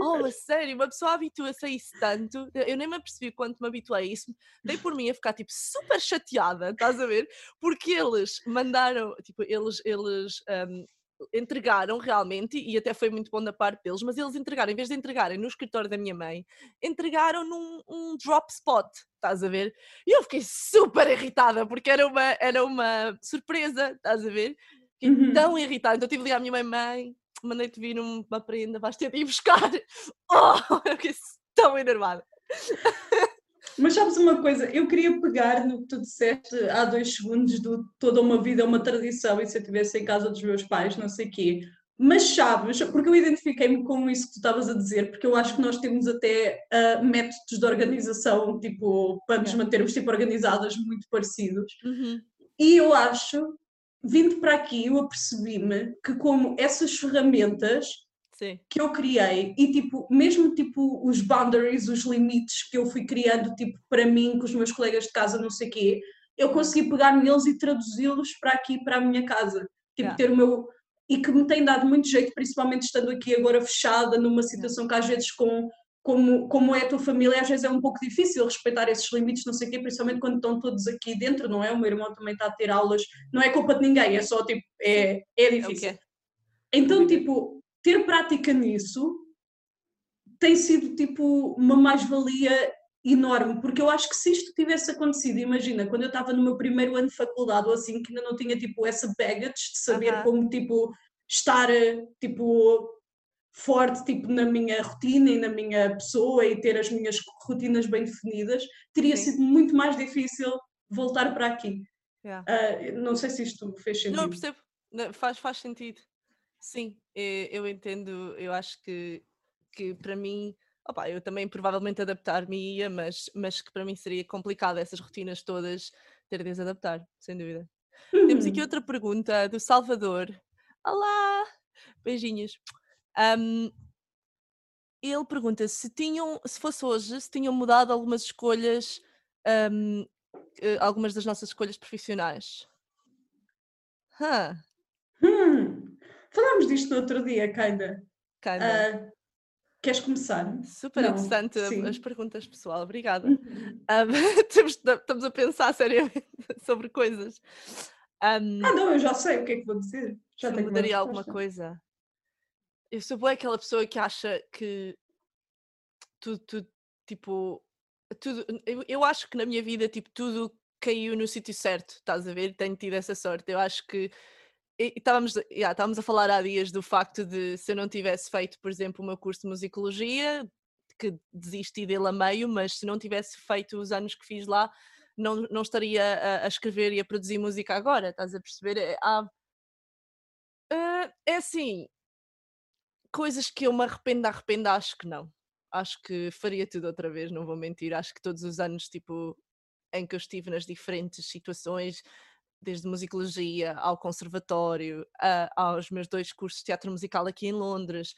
Oh, a sério, uma pessoa habitua-se a isso tanto, eu nem me apercebi quanto me habituei a isso, dei por mim a ficar tipo super chateada, estás a ver? Porque eles mandaram, tipo, eles, eles um, entregaram realmente, e até foi muito bom da parte deles, mas eles entregaram, em vez de entregarem no escritório da minha mãe, entregaram num um drop spot, estás a ver? E eu fiquei super irritada, porque era uma, era uma surpresa, estás a ver? Fiquei uhum. tão irritada, então tive de ligar à minha mãe, mãe, mandei-te vir uma prenda, vais ter de ir buscar. Oh, eu fiquei tão enervada. Mas sabes uma coisa, eu queria pegar no que tu disseste há dois segundos do toda uma vida é uma tradição e se eu estivesse em casa dos meus pais, não sei o quê. Mas sabes, porque eu identifiquei-me com isso que tu estavas a dizer, porque eu acho que nós temos até uh, métodos de organização, tipo, para nos mantermos tipo, organizadas muito parecidos. Uhum. E eu acho, vindo para aqui, eu apercebi-me que como essas ferramentas Sim. que eu criei e tipo, mesmo tipo os boundaries, os limites que eu fui criando tipo para mim, com os meus colegas de casa, não sei quê, eu consegui pegar neles e traduzi-los para aqui, para a minha casa. Tipo, yeah. ter o meu. E que me tem dado muito jeito, principalmente estando aqui agora fechada numa situação que às vezes com. Como, como é a tua família, às vezes é um pouco difícil respeitar esses limites, não sei o quê, principalmente quando estão todos aqui dentro, não é? O meu irmão também está a ter aulas, não é culpa de ninguém, é só tipo, é, é difícil. Okay. Então, tipo, ter prática nisso tem sido tipo uma mais-valia enorme, porque eu acho que se isto tivesse acontecido, imagina, quando eu estava no meu primeiro ano de faculdade ou assim, que ainda não tinha tipo essa baggage de saber uh -huh. como tipo estar tipo forte tipo na minha rotina e na minha pessoa e ter as minhas rotinas bem definidas, teria Sim. sido muito mais difícil voltar para aqui. Yeah. Uh, não sei se isto fez sentido. Não, percebo, faz, faz sentido. Sim, eh, eu entendo, eu acho que, que para mim, opa, eu também provavelmente adaptar-me-ia, mas, mas que para mim seria complicado essas rotinas todas ter de desadaptar, sem dúvida. Temos aqui outra pergunta do Salvador. Olá! Beijinhos. Um, ele pergunta se tinham, se fosse hoje, se tinham mudado algumas escolhas, um, eh, algumas das nossas escolhas profissionais. Huh. Falámos disto no outro dia, kinda. Kinda. Uh, queres começar? Super Não, interessante sim. as perguntas, pessoal. Obrigada. Um, estamos a pensar seriamente sobre coisas. Um, ah, não, eu já sei o que é que vou dizer. Já se mudaria alguma coisa. Eu sou boa aquela pessoa que acha que tudo, tudo tipo, tudo, eu, eu acho que na minha vida, tipo, tudo caiu no sítio certo, estás a ver? Tenho tido essa sorte. Eu acho que estávamos, yeah, estávamos a falar há dias do facto de se eu não tivesse feito, por exemplo, o meu curso de musicologia, que desisti dele a meio, mas se não tivesse feito os anos que fiz lá, não, não estaria a, a escrever e a produzir música agora, estás a perceber? É, há, uh, é assim, coisas que eu me arrependo, arrependo, acho que não. Acho que faria tudo outra vez, não vou mentir. Acho que todos os anos, tipo, em que eu estive nas diferentes situações, desde musicologia ao conservatório, uh, aos meus dois cursos de teatro musical aqui em Londres,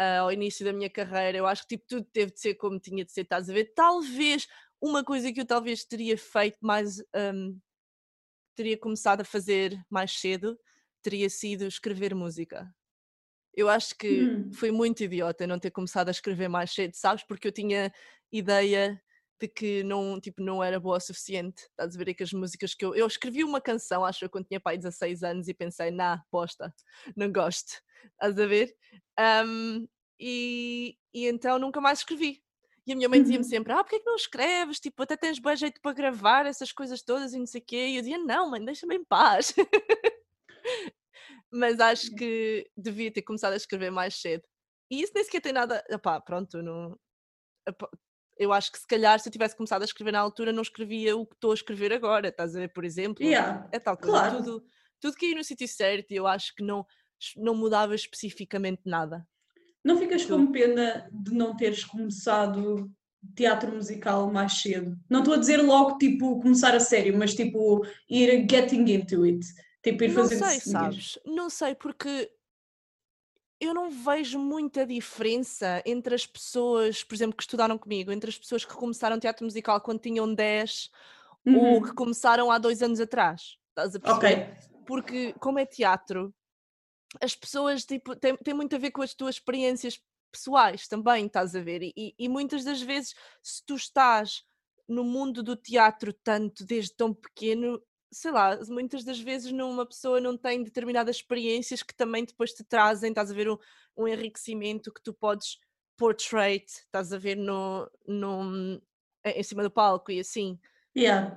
uh, ao início da minha carreira, eu acho que tipo, tudo teve de ser como tinha de ser, estás a ver? Talvez uma coisa que eu talvez teria feito mais, um, teria começado a fazer mais cedo, teria sido escrever música. Eu acho que Hum. foi muito idiota não ter começado a escrever mais cedo, sabes? Porque eu tinha ideia de que não, tipo, não era boa o suficiente. Estás a ver que as músicas que eu. Eu escrevi uma canção, acho eu, quando tinha pai 16 anos e pensei, nah, bosta, não gosto. Estás a ver? Ahm, e, e então nunca mais escrevi. E a minha mãe dizia-me Uhum. sempre: Ah, porque é que não escreves? Tipo, até tens bom jeito para gravar essas coisas todas e não sei o quê. E eu dizia: Não, mãe, deixa-me em paz. Mas acho que devia ter começado a escrever mais cedo. E isso nem sequer tem nada. Epá, pronto, não. Eu acho que se calhar se eu tivesse começado a escrever na altura, não escrevia o que estou a escrever agora. Estás a ver, por exemplo? Yeah, É tal coisa. claro. Tudo, tudo que ia no sítio certo e eu acho que não, não mudava especificamente nada. Não ficas Tu? com pena de não teres começado teatro musical mais cedo? Não estou a dizer logo, tipo, começar a sério, mas tipo, ir getting into it. Tipo, ir Não fazendo sei, sabes? Não sei, porque eu não vejo muita diferença entre as pessoas, por exemplo, que estudaram comigo, entre as pessoas que começaram teatro musical quando tinham 10 ou que Uhum. começaram há dois anos atrás. Estás a perceber? Ok. Porque, como é teatro, as pessoas tipo, tem, tem muito a ver com as tuas experiências pessoais também, estás a ver? E, e- e muitas das vezes, se tu estás no mundo do teatro tanto desde tão pequeno, sei lá, muitas das vezes não- uma pessoa não tem determinadas experiências que também depois te trazem, estás a ver, um, um enriquecimento que tu podes portray, estás a ver no, no, em cima do palco e assim Yeah.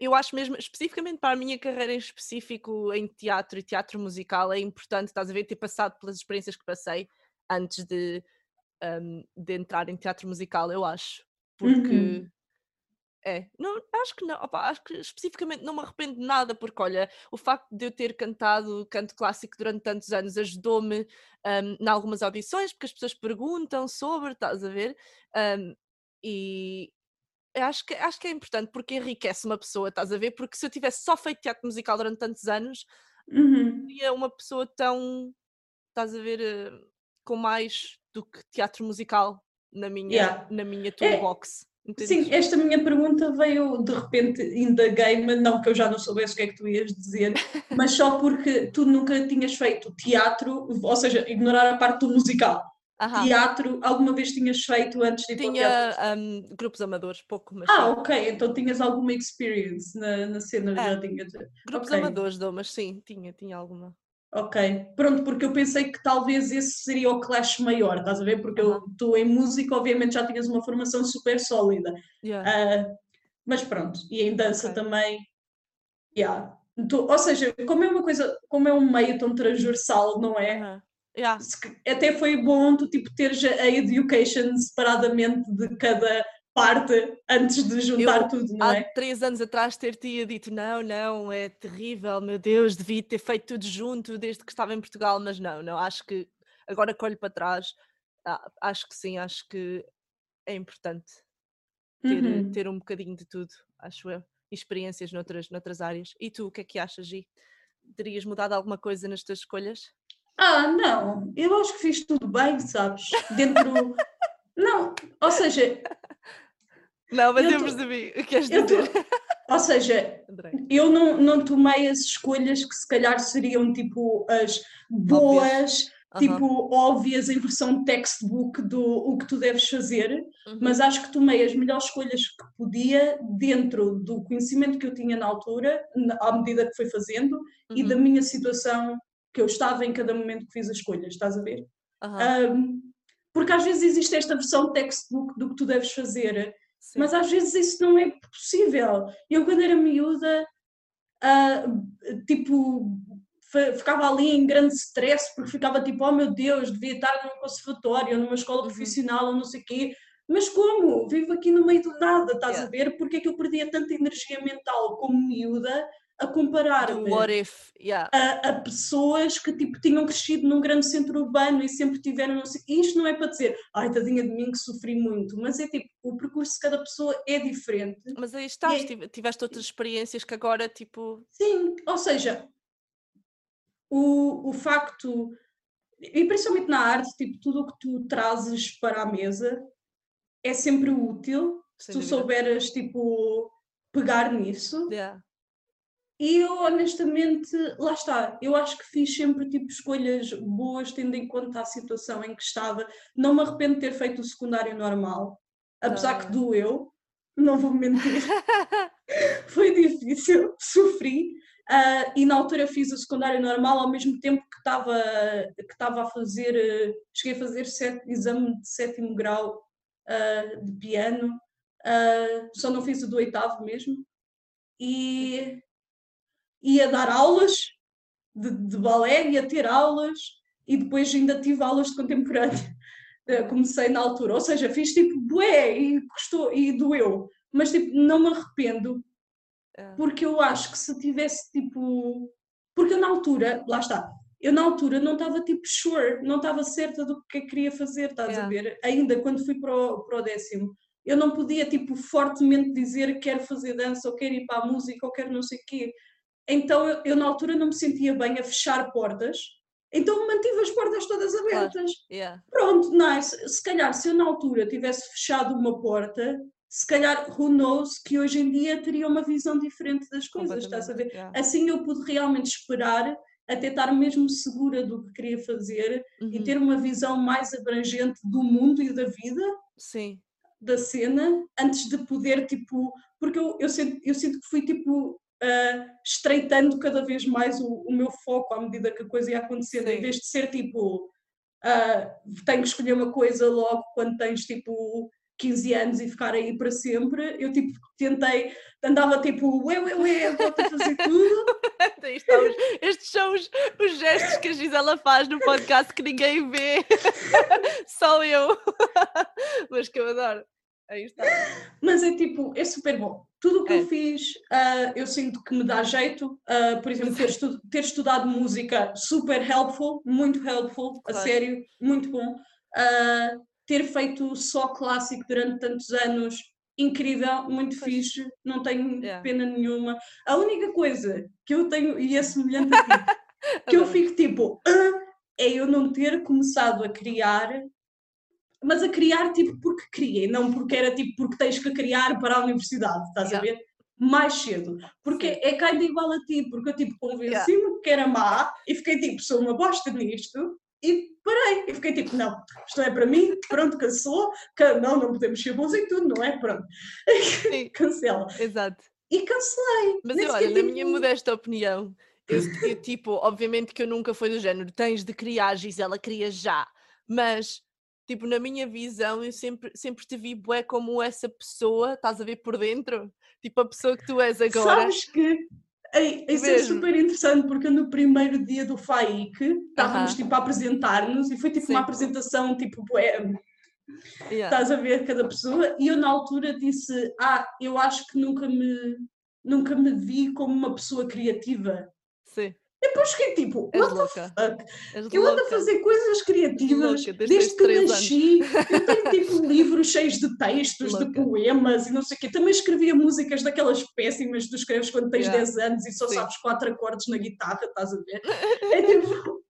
eu acho mesmo, especificamente para a minha carreira em específico em teatro e teatro musical, é importante, estás a ver, ter passado pelas experiências que passei antes de, um, de entrar em teatro musical, eu acho. Porque Uhum. É, não, acho que não, opa, acho que especificamente não me arrependo de nada, porque olha, o facto de eu ter cantado canto clássico durante tantos anos ajudou-me um, em algumas audições, porque as pessoas perguntam sobre, estás a ver? Um, e, acho que, acho que é importante porque enriquece uma pessoa, estás a ver? Porque se eu tivesse só feito teatro musical durante tantos anos, Uhum. seria uma pessoa tão, estás a ver, eh, com mais do que teatro musical na minha, Yeah. na minha É, Sim, esta minha pergunta veio de repente indaguei-me, não que eu já não soubesse o que é que tu ias dizer, mas só porque tu nunca tinhas feito teatro, ou seja, ignorar a parte do musical. Aham. Teatro, alguma vez tinhas feito antes de ir para o teatro? Tinha um, grupos amadores, pouco, mas Ah, sim. ok, então tinhas alguma experience na, na cena, É. já tinhas. Grupos Ok, amadores dou, mas sim, tinha, tinha alguma. Ok. Pronto, porque eu pensei que talvez esse seria o clash maior, estás a ver? Porque eu tu em música, obviamente, já tinhas uma formação super sólida. Yeah. Ah, mas pronto, e em dança Ok. também, yeah. Ou seja, como é uma coisa, como é um meio tão transversal, não é? Aham. Yeah. Até foi bom tu tipo teres a education separadamente de cada parte antes de juntar Eu, tudo, não há é? três anos atrás, ter-te dito não, não, é terrível, meu Deus, devia ter feito tudo junto desde que estava em Portugal, mas não, não, acho que agora que olho para trás, acho que sim, acho que é importante ter, Uhum. ter um bocadinho de tudo, acho eu, experiências noutras, noutras áreas. E tu, o que é que achas, Gi? Terias mudado alguma coisa nas tuas escolhas? Ah, não, eu acho que fiz tudo bem, sabes? Dentro. Não, ou seja, Não, mas Eu eu, percebi o que queres eu tô- dizer. ou seja, eu não, não tomei as escolhas que se calhar seriam tipo as boas, Aham. tipo óbvias em versão textbook do o que tu deves fazer, Uhum. mas acho que tomei as melhores escolhas que podia dentro do conhecimento que eu tinha na altura, na- à medida que fui fazendo, e da Uhum. minha situação que eu estava em cada momento que fiz as escolhas, estás a ver? Um, porque às vezes existe esta versão textbook do que tu deves fazer, Sim. mas às vezes isso não é possível. Eu, quando era miúda, ah, tipo, fi- ficava ali em grande stress, porque ficava tipo, oh meu Deus, devia estar num conservatório, numa escola Uhum. profissional, ou não sei o quê. Mas como? Vivo aqui no meio do nada, estás Yeah. a ver? Porque é que eu perdia tanta energia mental como miúda a comparar-me what if, yeah. a, a pessoas que tipo, tinham crescido num grande centro urbano e sempre tiveram. Não sei, isto não é para dizer, ai, tadinha de mim que sofri muito, mas é tipo, o percurso de cada pessoa é diferente. Mas aí estás, é- tive- tiveste outras experiências que agora, tipo, Sim, ou seja, o, o facto, e principalmente na arte, tipo, tudo o que tu trazes para a mesa é sempre útil se sem tu dúvida. souberes tipo, pegar nisso. Yeah. E eu honestamente, lá está, eu acho que fiz sempre tipo escolhas boas, tendo em conta a situação em que estava. Não me arrependo de ter feito o secundário normal, apesar Não. que doeu, não vou mentir. Foi difícil, sofri. ah, e na altura fiz o secundário normal ao mesmo tempo que estava que estava a fazer, eh, cheguei a fazer set- exame de sétimo grau ah, de piano, ah, só não fiz o do oitavo mesmo. E ia dar aulas de, de balé, ia ter aulas e depois ainda tive aulas de contemporâneo. Eh, Comecei na altura, ou seja, fiz tipo bué e custou e doeu, mas tipo, não me arrependo É. porque eu acho que se tivesse tipo. Porque eu na altura, lá está, eu na altura não estava tipo sure, não estava certa do que é que queria fazer, estás a Yeah. ver? Ainda quando fui para o, para o décimo, eu não podia tipo fortemente dizer que quero fazer dança ou quero ir para a música ou quero não sei o quê. Então eu, eu na altura não me sentia bem a fechar portas, então mantive as portas todas abertas. Yeah. Pronto, nice. Se calhar, se eu na altura tivesse fechado uma porta, se calhar, who knows, que hoje em dia teria uma visão diferente das coisas, estás a ver? Yeah. Assim eu pude realmente esperar até estar mesmo segura do que queria fazer e Uhum. ter uma visão mais abrangente do mundo e da vida, Sim, da cena, antes de poder, tipo, porque eu, eu, sinto, eu sinto que fui, tipo, ah, estreitando cada vez mais o, o meu foco à medida que a coisa ia acontecendo, em vez de ser, tipo, ah, tenho que escolher uma coisa logo quando tens, tipo, 15 anos e ficar aí para sempre, eu, tipo, tentei, andava, tipo, ué, ué, ué, volto a fazer tudo, os- estes são os, os gestos que a Gisela faz no podcast que ninguém vê, só eu, mas que eu adoro. Aí está. Mas é tipo, é super bom. Tudo o que É. eu fiz, ah, eu sinto que me dá jeito. Ah, por exemplo, ter, estu- ter estudado música, super helpful, muito helpful, a Claro. sério, muito bom. Ah, ter feito só clássico durante tantos anos, incrível, muito Pois. fixe, não tenho Yeah. pena nenhuma. A única coisa que eu tenho, e é semelhante a ti, que eu fico tipo, "Ah", é eu não ter começado a criar, mas a criar tipo porque criei, não porque era tipo porque tens que criar para a universidade, estás a Yeah. ver? Mais cedo. Porque Sim. é kinda igual a ti, porque eu tipo convenci-me que era má e fiquei tipo, sou uma bosta nisto e parei. E fiquei tipo, não, isto não é para mim, pronto, cancelou, que não, não podemos ser bons em tudo, não é? Pronto. Cancela. exato. E cancelei. Mas eu, olha, na minha tipo, modesta opinião, eu, eu, tipo, obviamente que eu nunca fui do género, tens de criar, Gisela, cria já. Mas, tipo, na minha visão, eu sempre, sempre te vi bué como essa pessoa, estás a ver por dentro? Tipo, a pessoa que tu és agora. Sabes que ei, isso é Mesmo. super interessante porque no primeiro dia do FAIC estávamos Aham. tipo a apresentar-nos e foi tipo uma Sim. apresentação tipo bué, Yeah, estás a ver cada pessoa e eu na altura disse ah eu acho que nunca me nunca me vi como uma pessoa criativa sim, depois fiquei tipo what the louca. fuck És eu ando a fazer coisas criativas louca, desde que anos. nasci. Eu tenho tipo livros cheios de textos, de poemas e não sei o quê. Também escrevia músicas daquelas péssimas que tu escreves quando tens Yeah. 10 anos e só Sim. sabes quatro acordes na guitarra, estás a ver? É tipo,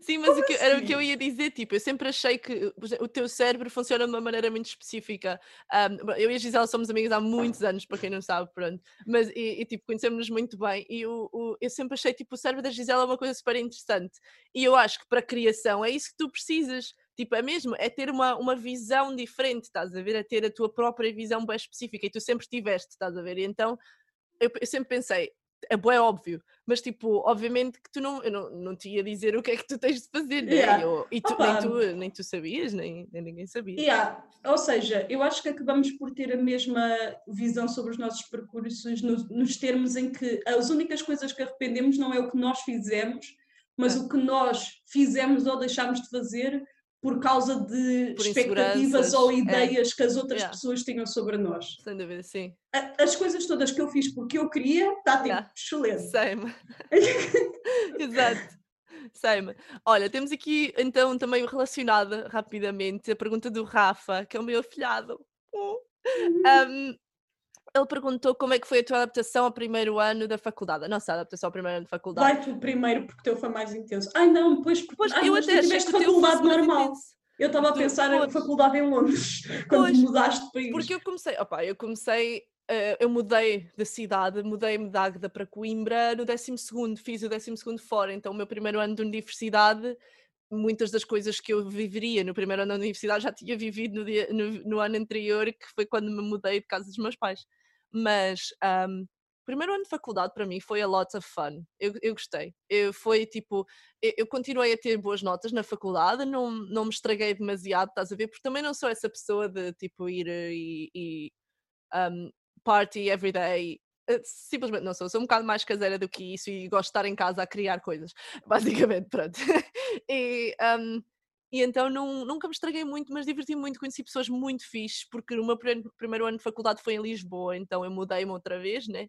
Sim, mas o que, era o que eu assim? ia dizer, tipo, eu sempre achei que o teu cérebro funciona de uma maneira muito específica. Bom, eu e a Gisela somos amigas há muitos anos, para quem não sabe, pronto. Mas, e, e, tipo, conhecemos-nos muito bem. E o, o- eu sempre achei, tipo, o cérebro da Gisela uma coisa super interessante. E eu acho que para a criação é isso que tu precisas. Tipo, é mesmo, é ter uma, uma visão diferente, estás a ver? É ter a tua própria visão bem específica. E tu sempre tiveste, estás a ver? E então, eu, eu sempre pensei, é bué óbvio, mas tipo, obviamente que tu não, eu não, não te ia dizer o que é que tu tens de fazer, né? Yeah. Eu- e tu, nem, tu, nem tu sabias, nem, nem ninguém sabia. yeah. Ou seja, eu acho que acabamos por ter a mesma visão sobre os nossos percursos no- nos termos em que as únicas coisas que arrependemos não é o que nós fizemos, mas É. o que nós fizemos ou deixámos de fazer por causa de Por expectativas ou é. ideias que as outras Yeah. pessoas tinham sobre nós. Sem dúvida, sim. As coisas todas que eu fiz porque eu queria, está tipo Yeah. excelente. Same. Exato. Same. Olha, temos aqui então também relacionada rapidamente a pergunta do Rafa, que é o meu afilhado. Oh. Um, ele perguntou como é que foi a tua adaptação ao primeiro ano da faculdade, a nossa adaptação ao primeiro ano de faculdade. Vai tu primeiro porque o teu foi mais intenso. Ai não, depois porque Pois, ai, eu mas tu até tiveste faculdade normal. intenso. Eu estava a pensar em pois. faculdade em Londres, quando Pois, mudaste de país. Porque eu comecei, opa, eu comecei uh, eu mudei de cidade, mudei-me de Águeda para Coimbra no 12 fiz o 12 fora, então o meu primeiro ano de universidade muitas das coisas que eu viveria no primeiro ano da universidade já tinha vivido no, dia, no, no ano anterior, que foi quando me mudei de casa dos meus pais. Mas um, primeiro ano de faculdade para mim foi a lot of fun. Eu, eu gostei. Eu, foi tipo, eu, eu, continuei a ter boas notas na faculdade, não, não me estraguei demasiado, estás a ver? Porque também não sou essa pessoa de tipo ir eh, e, e um, party every day. Eh, simplesmente não sou, sou um bocado mais caseira do que isso e gosto de estar em casa a criar coisas, basicamente, pronto. e, um, e então não, nunca me estraguei muito, mas diverti-me muito, conheci pessoas muito fixes, porque o meu primeiro, ano de faculdade foi em Lisboa, então eu mudei-me outra vez, né?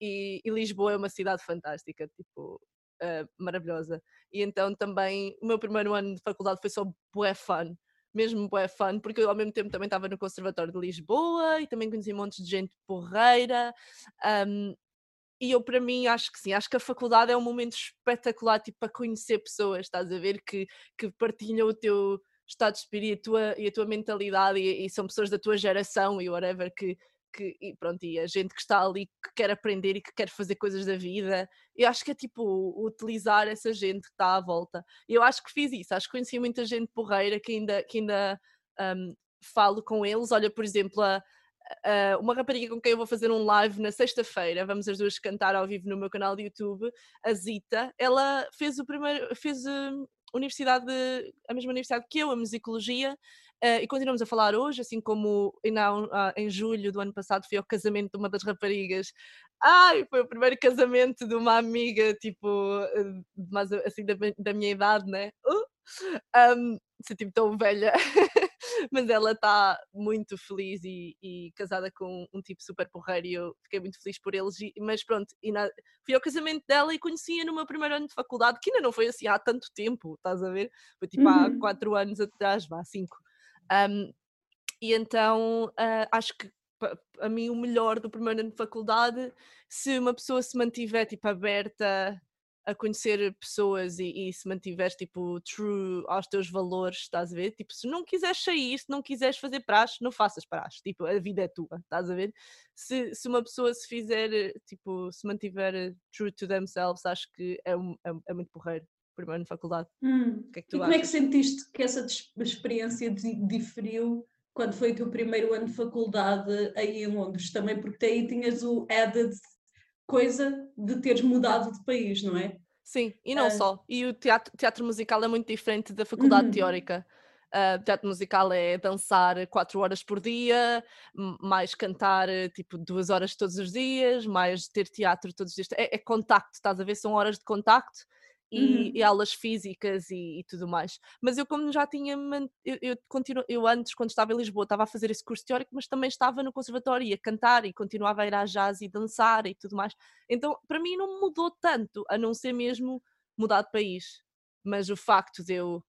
E, e, Lisboa é uma cidade fantástica, tipo, uh, maravilhosa. E então também o meu primeiro ano de faculdade foi só bué fun, mesmo bué fun, porque eu ao mesmo tempo também estava no Conservatório de Lisboa e também conheci um monte de gente porreira. Um, e eu, para mim, acho que sim, acho que a faculdade é um momento espetacular tipo, para conhecer pessoas, estás a ver, que, que partilham o teu estado de espírito e a tua, e a tua mentalidade e, e, são pessoas da tua geração e whatever que, que e pronto, e a gente que está ali que quer aprender e que quer fazer coisas da vida. Eu acho que é tipo utilizar essa gente que está à volta. Eu acho que fiz isso, acho que conheci muita gente porreira que ainda, que ainda um, falo com eles. Olha, por exemplo, a uh, uma rapariga com quem eu vou fazer um live na sexta-feira, vamos as duas cantar ao vivo no meu canal de YouTube, a Zita, ela fez o primeiro, fez hum, universidade, a mesma universidade que eu, a musicologia, Uh, e continuamos a falar hoje, assim como uh, em julho do ano passado fui ao casamento de uma das raparigas. Ai, foi o primeiro casamento de uma amiga, tipo, uh, mais assim da, da, minha idade, né? Uh! Um, senti-me tão velha. mas ela está muito feliz e, e, casada com um tipo super porreiro e eu fiquei muito feliz por eles. E, mas pronto, na, fui ao casamento dela e conhecia no meu primeiro ano de faculdade, que ainda não foi assim há tanto tempo, estás a ver? Foi tipo uhum. há quatro anos atrás, vá, cinco. Um, e então uh, acho que a mim o melhor do primeiro ano de faculdade, se uma pessoa se mantiver tipo aberta a conhecer pessoas e, e, se mantiveres tipo true aos teus valores, estás a ver? Tipo, se não quiseres sair, se não quiseres fazer praxe, não faças praxe, tipo, a vida é tua, estás a ver? Se, se uma pessoa se fizer, tipo, se mantiver true to themselves, acho que é, um, é, é muito porreiro, primeiro na faculdade. Hum. Que é que e como é que sentiste que essa experiência diferiu quando foi o teu primeiro ano de faculdade aí em Londres? Também porque aí tinhas o added coisa de teres mudado de país, não é? Sim, e não uh... só. E o teatro, teatro musical é muito diferente da faculdade uhum. teórica. Uh, teatro musical é dançar quatro horas por dia, mais cantar tipo duas horas todos os dias, mais ter teatro todos os dias. É, é contacto, estás a ver? São horas de contacto e, uhum. e aulas físicas e, e, tudo mais. Mas eu, como já tinha, eu, eu, continuo, eu antes, quando estava em Lisboa, estava a fazer esse curso teórico, mas também estava no conservatório e a cantar e continuava a ir à jazz e dançar e tudo mais. Então, para mim, não mudou tanto, a não ser mesmo mudar de país. Mas o facto de eu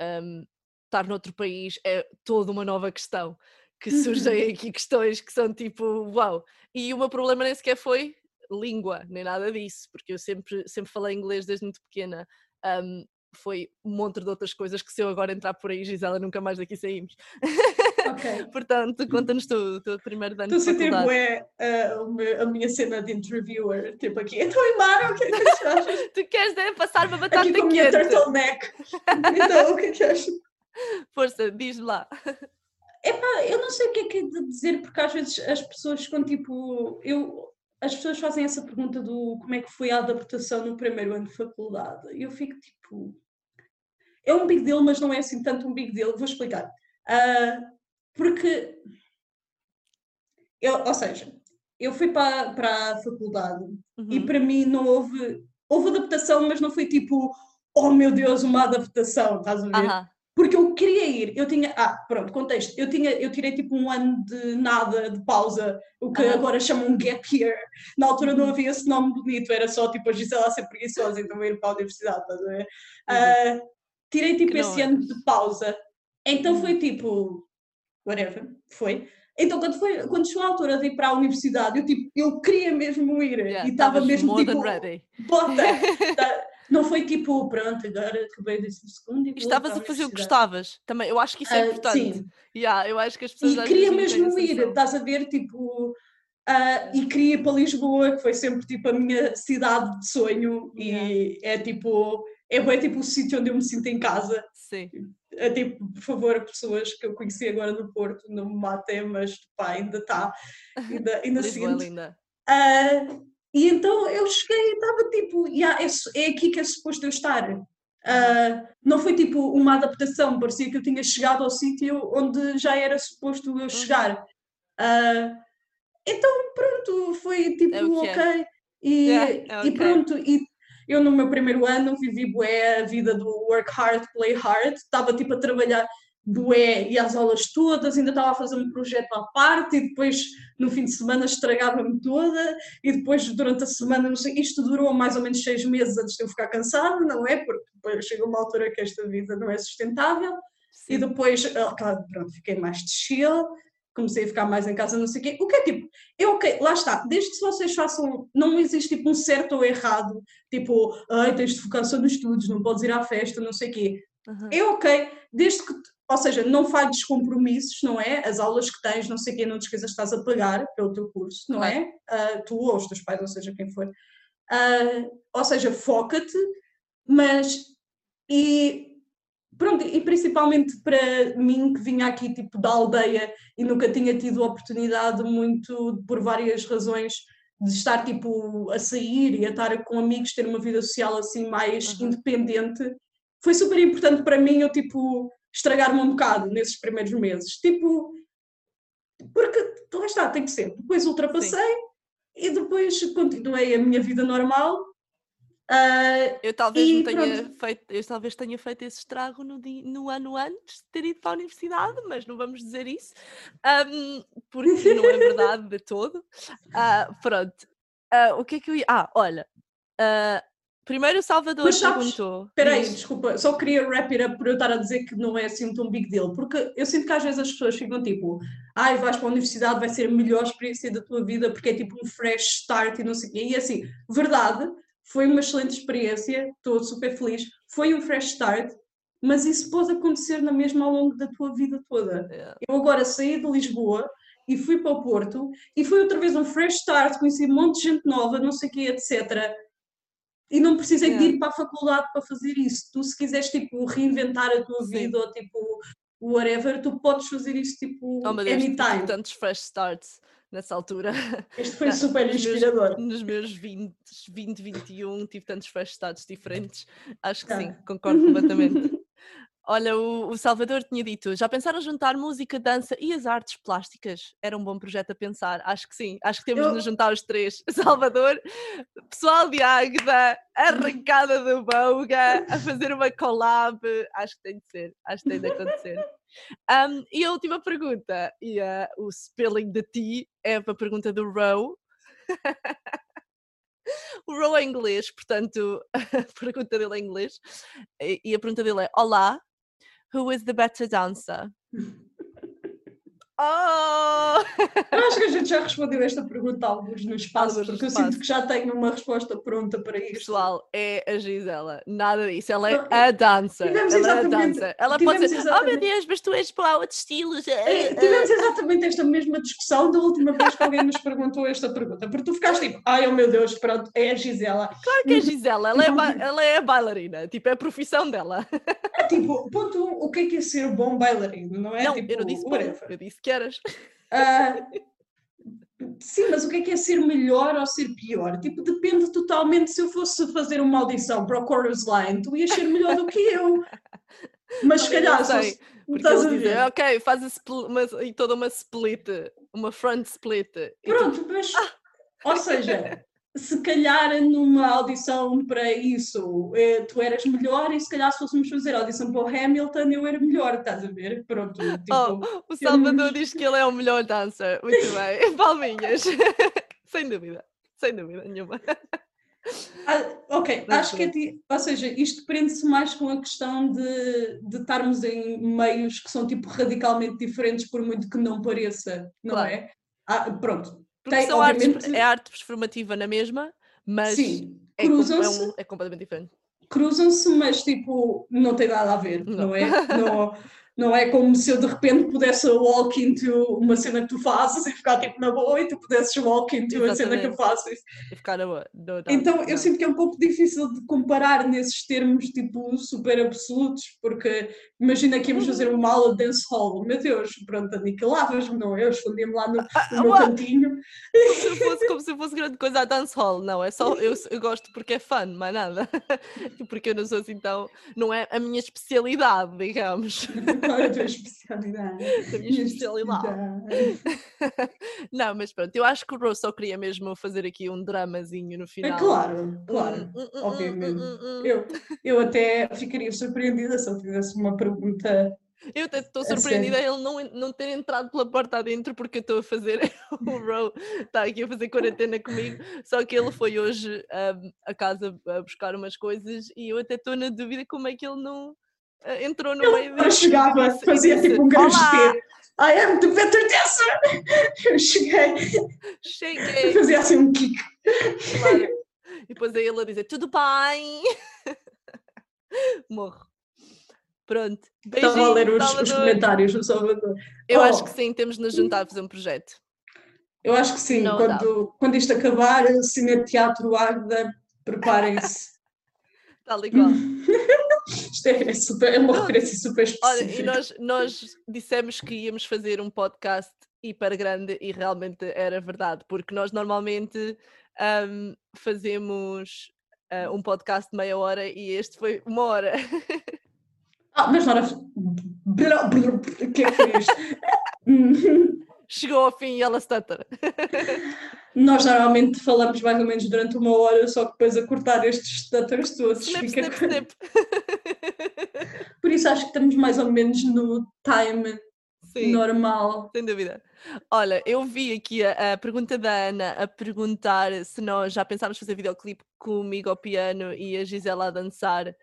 um, estar noutro país é toda uma nova questão. Que surgem aqui questões que são tipo, uau! E o meu problema nem sequer foi língua, nem nada disso, porque eu sempre, sempre falei inglês desde muito pequena. Um, foi um monte de outras coisas que se eu agora entrar por aí, Gisela, nunca mais daqui saímos. Okay. Portanto, conta-nos tu, o teu primeiro ano Estou a sentir bué uh, a minha cena de interviewer, tipo aqui, então e Mara, o que é que achas? tu queres né, passar uma batata aqui com quente? Aqui turtleneck. então, o que é que achas? Força, diz lá. Epá, eu não sei o que é que é de dizer, porque às vezes as pessoas ficam tipo. Eu as pessoas fazem essa pergunta do como é que foi a adaptação no primeiro ano de faculdade. E eu fico tipo. É um big deal, mas não é assim tanto um big deal. Vou explicar. Uh, porque. Eu, ou seja, eu fui para, para a faculdade uhum. e para mim não houve. Houve adaptação, mas não foi tipo, oh meu Deus, uma adaptação, estás a ver? Uhum porque eu queria ir, eu tinha, ah, pronto, contexto, eu tinha, eu tirei tipo um ano de nada, de pausa, o que agora chamam um gap year, na altura não havia esse nome bonito, era só tipo a Gisela ser preguiçosa, então ir para a universidade, estás a ver? Uhum. Uh, tirei tipo que esse ano de pausa, então foi uhum. tipo, whatever, foi. Então, quando, foi, quando chegou a altura de ir para a universidade, eu, tipo, eu queria mesmo ir yeah, e estava mesmo tipo, bota, tá, não foi tipo, pronto, agora acabei de segundo e Estavas a fazer o que gostavas também. Eu acho que isso é uh, importante. Sim. Yeah, eu acho que as pessoas. E queria mesmo ir, estás a ver, tipo. Uh, e queria ir para Lisboa, que foi sempre tipo a minha cidade de sonho, yeah. e é tipo, é bem tipo o sítio onde eu me sinto em casa. Sim. É tipo, por favor, pessoas que eu conheci agora no Porto, não me matem, mas pá, ainda está, ainda, ainda Lisboa é linda. Uh, e então eu cheguei e estava tipo, yeah, é, é aqui que é suposto eu estar. Uh, não foi tipo uma adaptação, parecia que eu tinha chegado ao sítio onde já era suposto eu uhum. chegar. Uh, então pronto, foi tipo é ok. É. E, yeah, é okay. e pronto, e eu no meu primeiro ano vivi bué a vida do work hard, play hard, estava tipo a trabalhar bué e as aulas todas, ainda estava a fazer um projeto à parte e depois no fim de semana estragava-me toda e depois durante a semana, não sei, isto durou mais ou menos seis meses antes de eu ficar cansada, não é? Porque depois chega uma altura que esta vida não é sustentável Sim. e depois, ah, pronto, fiquei mais de chill, comecei a ficar mais em casa, não sei o quê. O que é tipo, é ok, lá está, desde que vocês façam, não existe tipo um certo ou errado, tipo, ai, tens de focar só nos estudos, não podes ir à festa, não sei o quê. Uhum. É ok, desde que ou seja, não falhes compromissos, não é? As aulas que tens, não sei o quê, não te esqueças estás a pagar pelo teu curso, não é? Uh, tu ou os teus pais, ou seja, quem for. Uh, ou seja, foca-te, mas e pronto, e principalmente para mim que vinha aqui tipo da aldeia e nunca tinha tido oportunidade muito por várias razões de estar tipo a sair e a estar com amigos, ter uma vida social assim mais uhum. independente, foi super importante para mim eu tipo estragar-me um bocado nesses primeiros meses. Tipo, porque lá está, tem que ser. Depois ultrapassei Sim. e depois continuei a minha vida normal. Uh, eu talvez tenha feito, eu talvez tenha feito esse estrago no, no ano antes de ter ido para a universidade, mas não vamos dizer isso, um, porque não é verdade de todo. Uh, pronto. Uh, o que é que eu ia. Ah, olha. Primeiro o Salvador Mas sabes, perguntou. Espera aí, desculpa, só queria wrap it up por eu estar a dizer que não é assim tão big deal, porque eu sinto que às vezes as pessoas ficam tipo, ai, vais para a universidade, vai ser a melhor experiência da tua vida porque é tipo um fresh start e não sei o quê. E assim, verdade, foi uma excelente experiência, estou super feliz, foi um fresh start, mas isso pode acontecer na mesma ao longo da tua vida toda. Yeah. Eu agora saí de Lisboa e fui para o Porto e foi outra vez um fresh start, conheci um monte de gente nova, não sei o quê, etc e não precisei é. de ir para a faculdade para fazer isso. Tu, se quiseres, tipo, reinventar a tua Sim. vida ou, tipo, whatever, tu podes fazer isso, tipo, oh, anytime. Tive tantos fresh starts nessa altura. Este foi super inspirador. Nos meus, nos meus 20, 20, 21, tive tantos fresh starts diferentes. Acho que sim, concordo completamente. Olha, o, o, Salvador tinha dito, já pensaram juntar música, dança e as artes plásticas? Era um bom projeto a pensar, acho que sim, acho que temos Eu... de nos juntar os três. Salvador, pessoal de Águeda, arrancada do Boga, a fazer uma collab, acho que tem de ser, acho que tem de acontecer. Um, e a última pergunta, e uh, o spelling de ti, é a pergunta do Row. o Row é inglês, portanto, a pergunta dele é inglês. E a pergunta dele é: Olá, Who is the better dancer? Oh! Eu acho que a gente já respondeu esta pergunta alguns no espaço, alguns porque eu sinto que já tenho uma resposta pronta para isto. Pessoal, é a Gisela, nada disso, ela é a dança. Ela é a dança. Ela pode dizer, exatamente... oh meu Deus, mas tu és para outros estilos. É, tivemos exatamente esta mesma discussão da última vez que alguém nos perguntou esta pergunta, porque tu ficaste tipo, ai oh meu Deus, pronto, é a Gisela. Claro que é a Gisela, ela, é, tipo ela é a bailarina, tipo, é a profissão dela. É tipo, ponto o que é que é ser bom bailarino, não é? Não, tipo, eu não disse bom, eu disse que eras. Uh, sim, mas o que é que é ser melhor ou ser pior? Tipo, depende totalmente. Se eu fosse fazer uma audição para o Chorus Line, tu ias ser melhor do que eu. Mas se calhar. Sei, eles dizem, ok, faz uma, e toda uma split, uma front split. Pronto, tu... mas. Ah! Ou seja, se calhar numa audição para isso eh, tu eras melhor e se calhar se fôssemos fazer audição para o Hamilton eu era melhor, estás a ver? Pronto. Tipo, oh, o Salvador diz que ele é o melhor dancer. Muito bem. Palminhas. sem dúvida. Sem dúvida nenhuma. Ah, ok, Não acho que é, ou seja, isto prende-se mais com a questão de, de estarmos em meios que são tipo radicalmente diferentes por muito que não pareça, não claro. é? Ah, pronto, porque tem, são obviamente... artes, é arte performativa na mesma, mas Sim, é, cruzam-se, é, é completamente diferente. Cruzam-se, mas tipo, não tem nada a ver, não, não é? Não, Não é como se eu de repente pudesse walk into uma cena que tu fazes e ficar tipo na boa e tu pudesses walk into a cena que eu faço. E ficar na boa. No, no, então no. eu sinto que é um pouco difícil de comparar nesses termos tipo super absolutos, porque imagina que íamos fazer uma aula de dance hall, meu Deus, pronto, aniquilavas-me, não? Eu escondia-me lá no, no meu cantinho. Como se, fosse, como se fosse grande coisa a dance hall, não, é só eu, eu gosto porque é fun, mais nada. Porque eu não sou assim tão. Não é a minha especialidade, digamos. Qual é a tua especialidade? A minha especialidade. Não, mas pronto, eu acho que o Rose só queria mesmo fazer aqui um dramazinho no É final. claro, claro, Hum, hum, hum, obviamente. hum, hum, hum. Eu, eu até ficaria surpreendida se eu fizesse uma pergunta. Eu até estou A surpreendida ele não, não ter entrado pela porta adentro porque eu estou a fazer o Row está aqui a fazer quarentena comigo, só que ele foi hoje ahm, a casa a buscar umas coisas e eu até estou na dúvida como é que ele não entrou no meio Ela disto e chegava, disse- fazia disse, tipo um grande T. I am the better dancer! Eu cheguei, cheguei! fazia assim um kick. Claro. E depois é ele a dizer tudo bem! Morro. Pronto. Estava a ler os, os comentários do Salvador. Eu Oh. acho que sim, temos de nos juntar a fazer um projeto. Eu acho que sim, Não quando, quando isto acabar, Cine Teatro Águeda, preparem-se. Tal e qual. Isto é, é super, é uma referência super Olha, específica. e nós, nós dissemos que íamos fazer um podcast hiper grande e realmente era verdade, porque nós normalmente ahm, fazemos ah, um podcast de meia hora e este foi uma hora. Ah, mas não era. O que é que foi isto? Chegou ao fim e ela stutter. Nós normalmente falamos mais ou menos durante uma hora, só que depois a cortar estes stutters todos Snip, fica. snip, snip. Por isso acho que estamos mais ou menos no time Sim. normal. Sem dúvida. Olha, eu vi aqui a, a pergunta da Ana a perguntar se nós já pensámos fazer videoclipe comigo ao piano e a Gisela a dançar.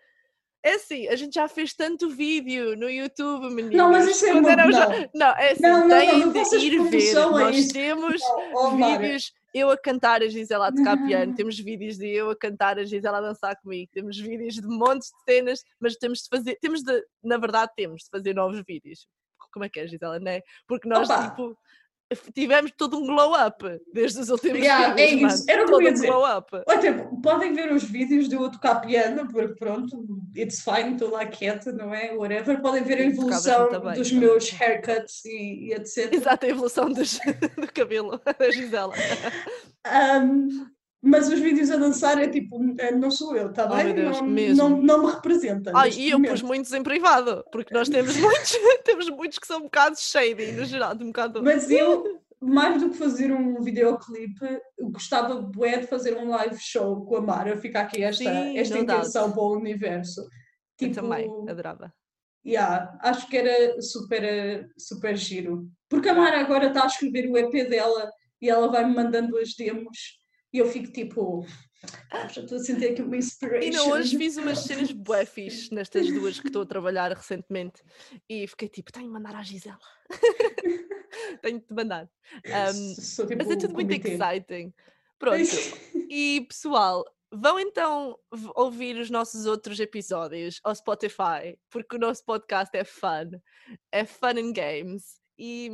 É assim, a gente já fez tanto vídeo no YouTube, meninos. Não, mas isso é muito- eram já- não. Não, é assim, Não, não, não, têm não de faças ir ver. Nós isso. temos Oh, vídeos, eu a cantar, a Gisela a tocar piano, Não. temos vídeos de eu a cantar, a Gisela a dançar comigo, temos vídeos de montes de cenas, mas temos de fazer, temos de, na verdade, temos de fazer novos vídeos. Como é que é, Gisela, não é? Porque nós, Opa. tipo, tivemos todo um glow up desde os últimos Yeah, é vídeos, isso, mano. era o que eu todo ia um dizer. glow up. Podem ver os vídeos de eu a tocar piano, porque pronto, it's fine, estou lá quieta, não é? Whatever. Podem ver a evolução bem, dos então. meus haircuts e, e etc. Exato, a evolução dos, do cabelo da Gisela. Um, mas os vídeos a dançar é tipo, é, não sou eu, está Oh, bem? meu Deus, não, mesmo. não, não me representa. Ai, e eu momento. pus muitos em privado, porque nós temos muitos, temos muitos que são um bocado shady, no geral, um bocado. Mas eu, mais do que fazer um videoclipe, eu gostava bué de fazer um live show com a Mara. Fica aqui esta, Sim, esta no doubt. intenção para o universo. Eu Tipo, também, adorava. yeah, acho que era super, super giro. Porque a Mara agora está a escrever o EP dela e ela vai-me mandando as demos e eu fico tipo, "Ah, já estou a sentir aqui uma E inspiration. não, hoje fiz umas cenas bué fixe nestas duas que estou a trabalhar recentemente e fiquei tipo, tenho de mandar à Gisela. tenho de mandar. Um, Sou tipo mas é tudo muito exciting. Pronto. E pessoal, vão então ouvir os nossos outros episódios ao Spotify, porque o nosso podcast é fun, é fun and games e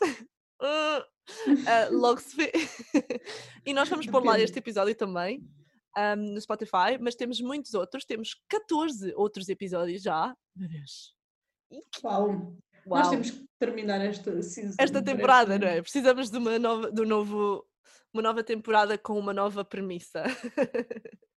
ah, logo se vê. e nós vamos pôr lá este episódio também hum, no Spotify, mas temos muitos outros, temos 14 outros episódios já. Meu Deus. Que- Uau. Nós Uau. temos que terminar esta season. Esta temporada, não é? Precisamos de uma nova, de um novo, uma nova temporada com uma nova premissa.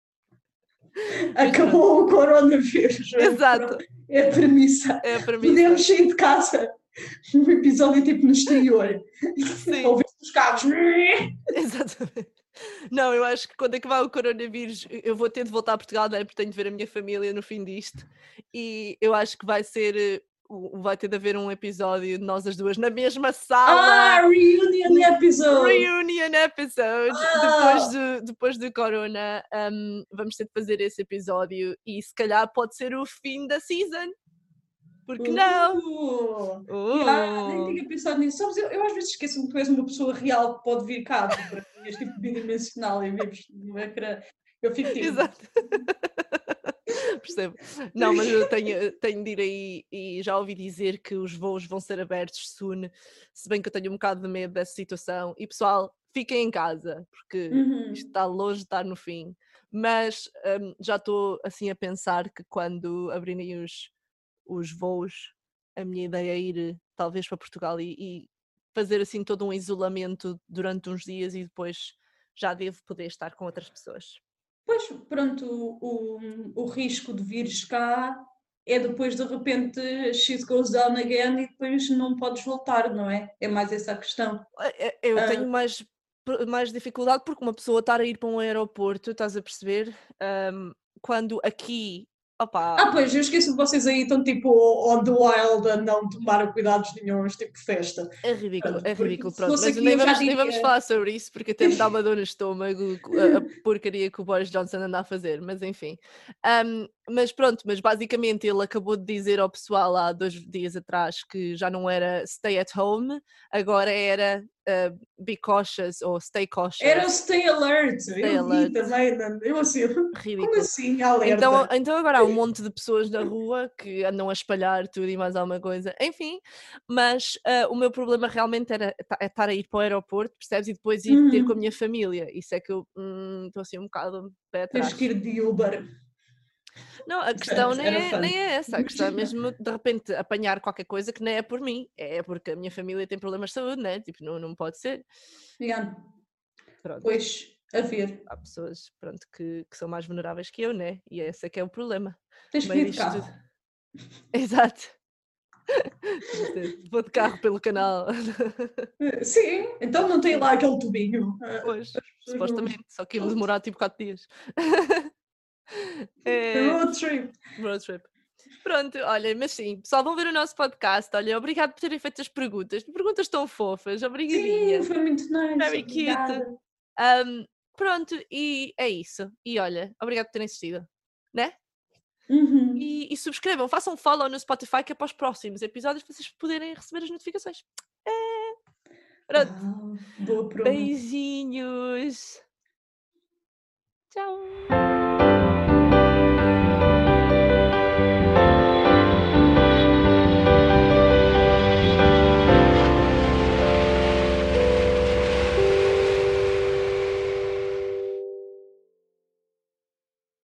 Acabou o coronavírus. é? Exato, É a premissa. é a premissa. Podemos sair de casa. Um episódio tipo no exterior. Sim. Ouvir os carros. Exatamente. Não, eu acho que quando acabar o coronavírus eu- vou ter de voltar a Portugal, não é? Porque tenho de ver a minha família no fim disto. E eu acho que vai ser. eh, Vai ter de haver um episódio de nós as duas na mesma Ah, sala. reunion episode. Reunion episode depois, do, depois do Corona. um, vamos ter de fazer esse episódio e se calhar pode ser o fim da season. Porque não? Uh, Uh. yeah, nem tinha pensado nisso. Sabes, eu, eu às vezes esqueço-me que tu és uma pessoa real que pode vir cá. Para és tipo bidimensional e vives no ecrã. Eu fico tipo. Exato. percebo. Não, mas eu tenho, tenho de ir aí e já ouvi dizer que os voos vão ser abertos soon, se bem que eu tenho um bocado de medo dessa situação. E pessoal, fiquem em casa, porque Uhum. isto está longe de estar no fim. Mas hum, já estou assim a pensar que quando abrirem os, os voos, a minha ideia é ir talvez para Portugal e, e fazer assim todo um isolamento durante uns dias e depois já devo poder estar com outras pessoas. Pois, pronto, o, o, o risco de vires cá é depois de repente shit goes down again e depois não podes voltar, não é? É mais essa a questão. Eh, eh, Eu Ah. tenho mais, mais dificuldade porque uma pessoa estar a ir para um aeroporto, estás a perceber? Hum, quando aqui, opá, Ah, pois, eu esqueço que vocês aí estão tipo on the wild a não tomar cuidados nenhums, tipo festa. é ridículo, pronto, é porque ridículo, pronto. Mas nem vamos, nem vamos falar sobre isso porque até me dá uma dor no estômago a, a porcaria que o Boris Johnson anda a fazer, mas enfim. Hum, mas pronto, mas basicamente ele acabou de dizer ao pessoal há dois dias atrás que já não era stay at home, agora era uh, be cautious ou stay cautious. Era o stay alert, eu alert. vi também, eu assim, como ridículo. assim, alerta? Então, então agora há um monte de pessoas na rua que andam a espalhar tudo e mais alguma coisa. Enfim, mas ah, o meu problema realmente era é estar a ir para o aeroporto, percebes? E depois ir ter com a Uhum. minha família. Isso é que eu hum, estou assim um bocado pé Tens atrás. que ir de Uber. Não, a questão nem é, nem é essa. A questão é mesmo de repente apanhar qualquer coisa que não é por mim. É porque a minha família tem problemas de saúde, né? Tipo, não, não pode ser. Yeah. Pronto. Pois, a ver, Há pessoas pronto, que, que são mais vulneráveis que eu, né? E esse é que é o problema. tens que vir de carro. tudo. Exato. Vou de carro pelo canal. Eh, Sim, então não tem lá aquele tubinho. Eh, Pois, não- supostamente, só que ia demorar tipo 4 dias. é, Road trip. road trip. Pronto, olha, mas sim, pessoal, vão ver o nosso podcast. Olha, obrigado por terem feito as perguntas. Perguntas tão fofas, obrigadinha. Sim, foi muito nice. Very cute. Ahm, pronto, e é isso. E olha, obrigado por terem assistido, né? Uhum. E, e subscrevam, façam follow no Spotify que é para os próximos episódios vocês poderem receber as notificações. É. Pronto. Ah. Beijinhos. Tchau.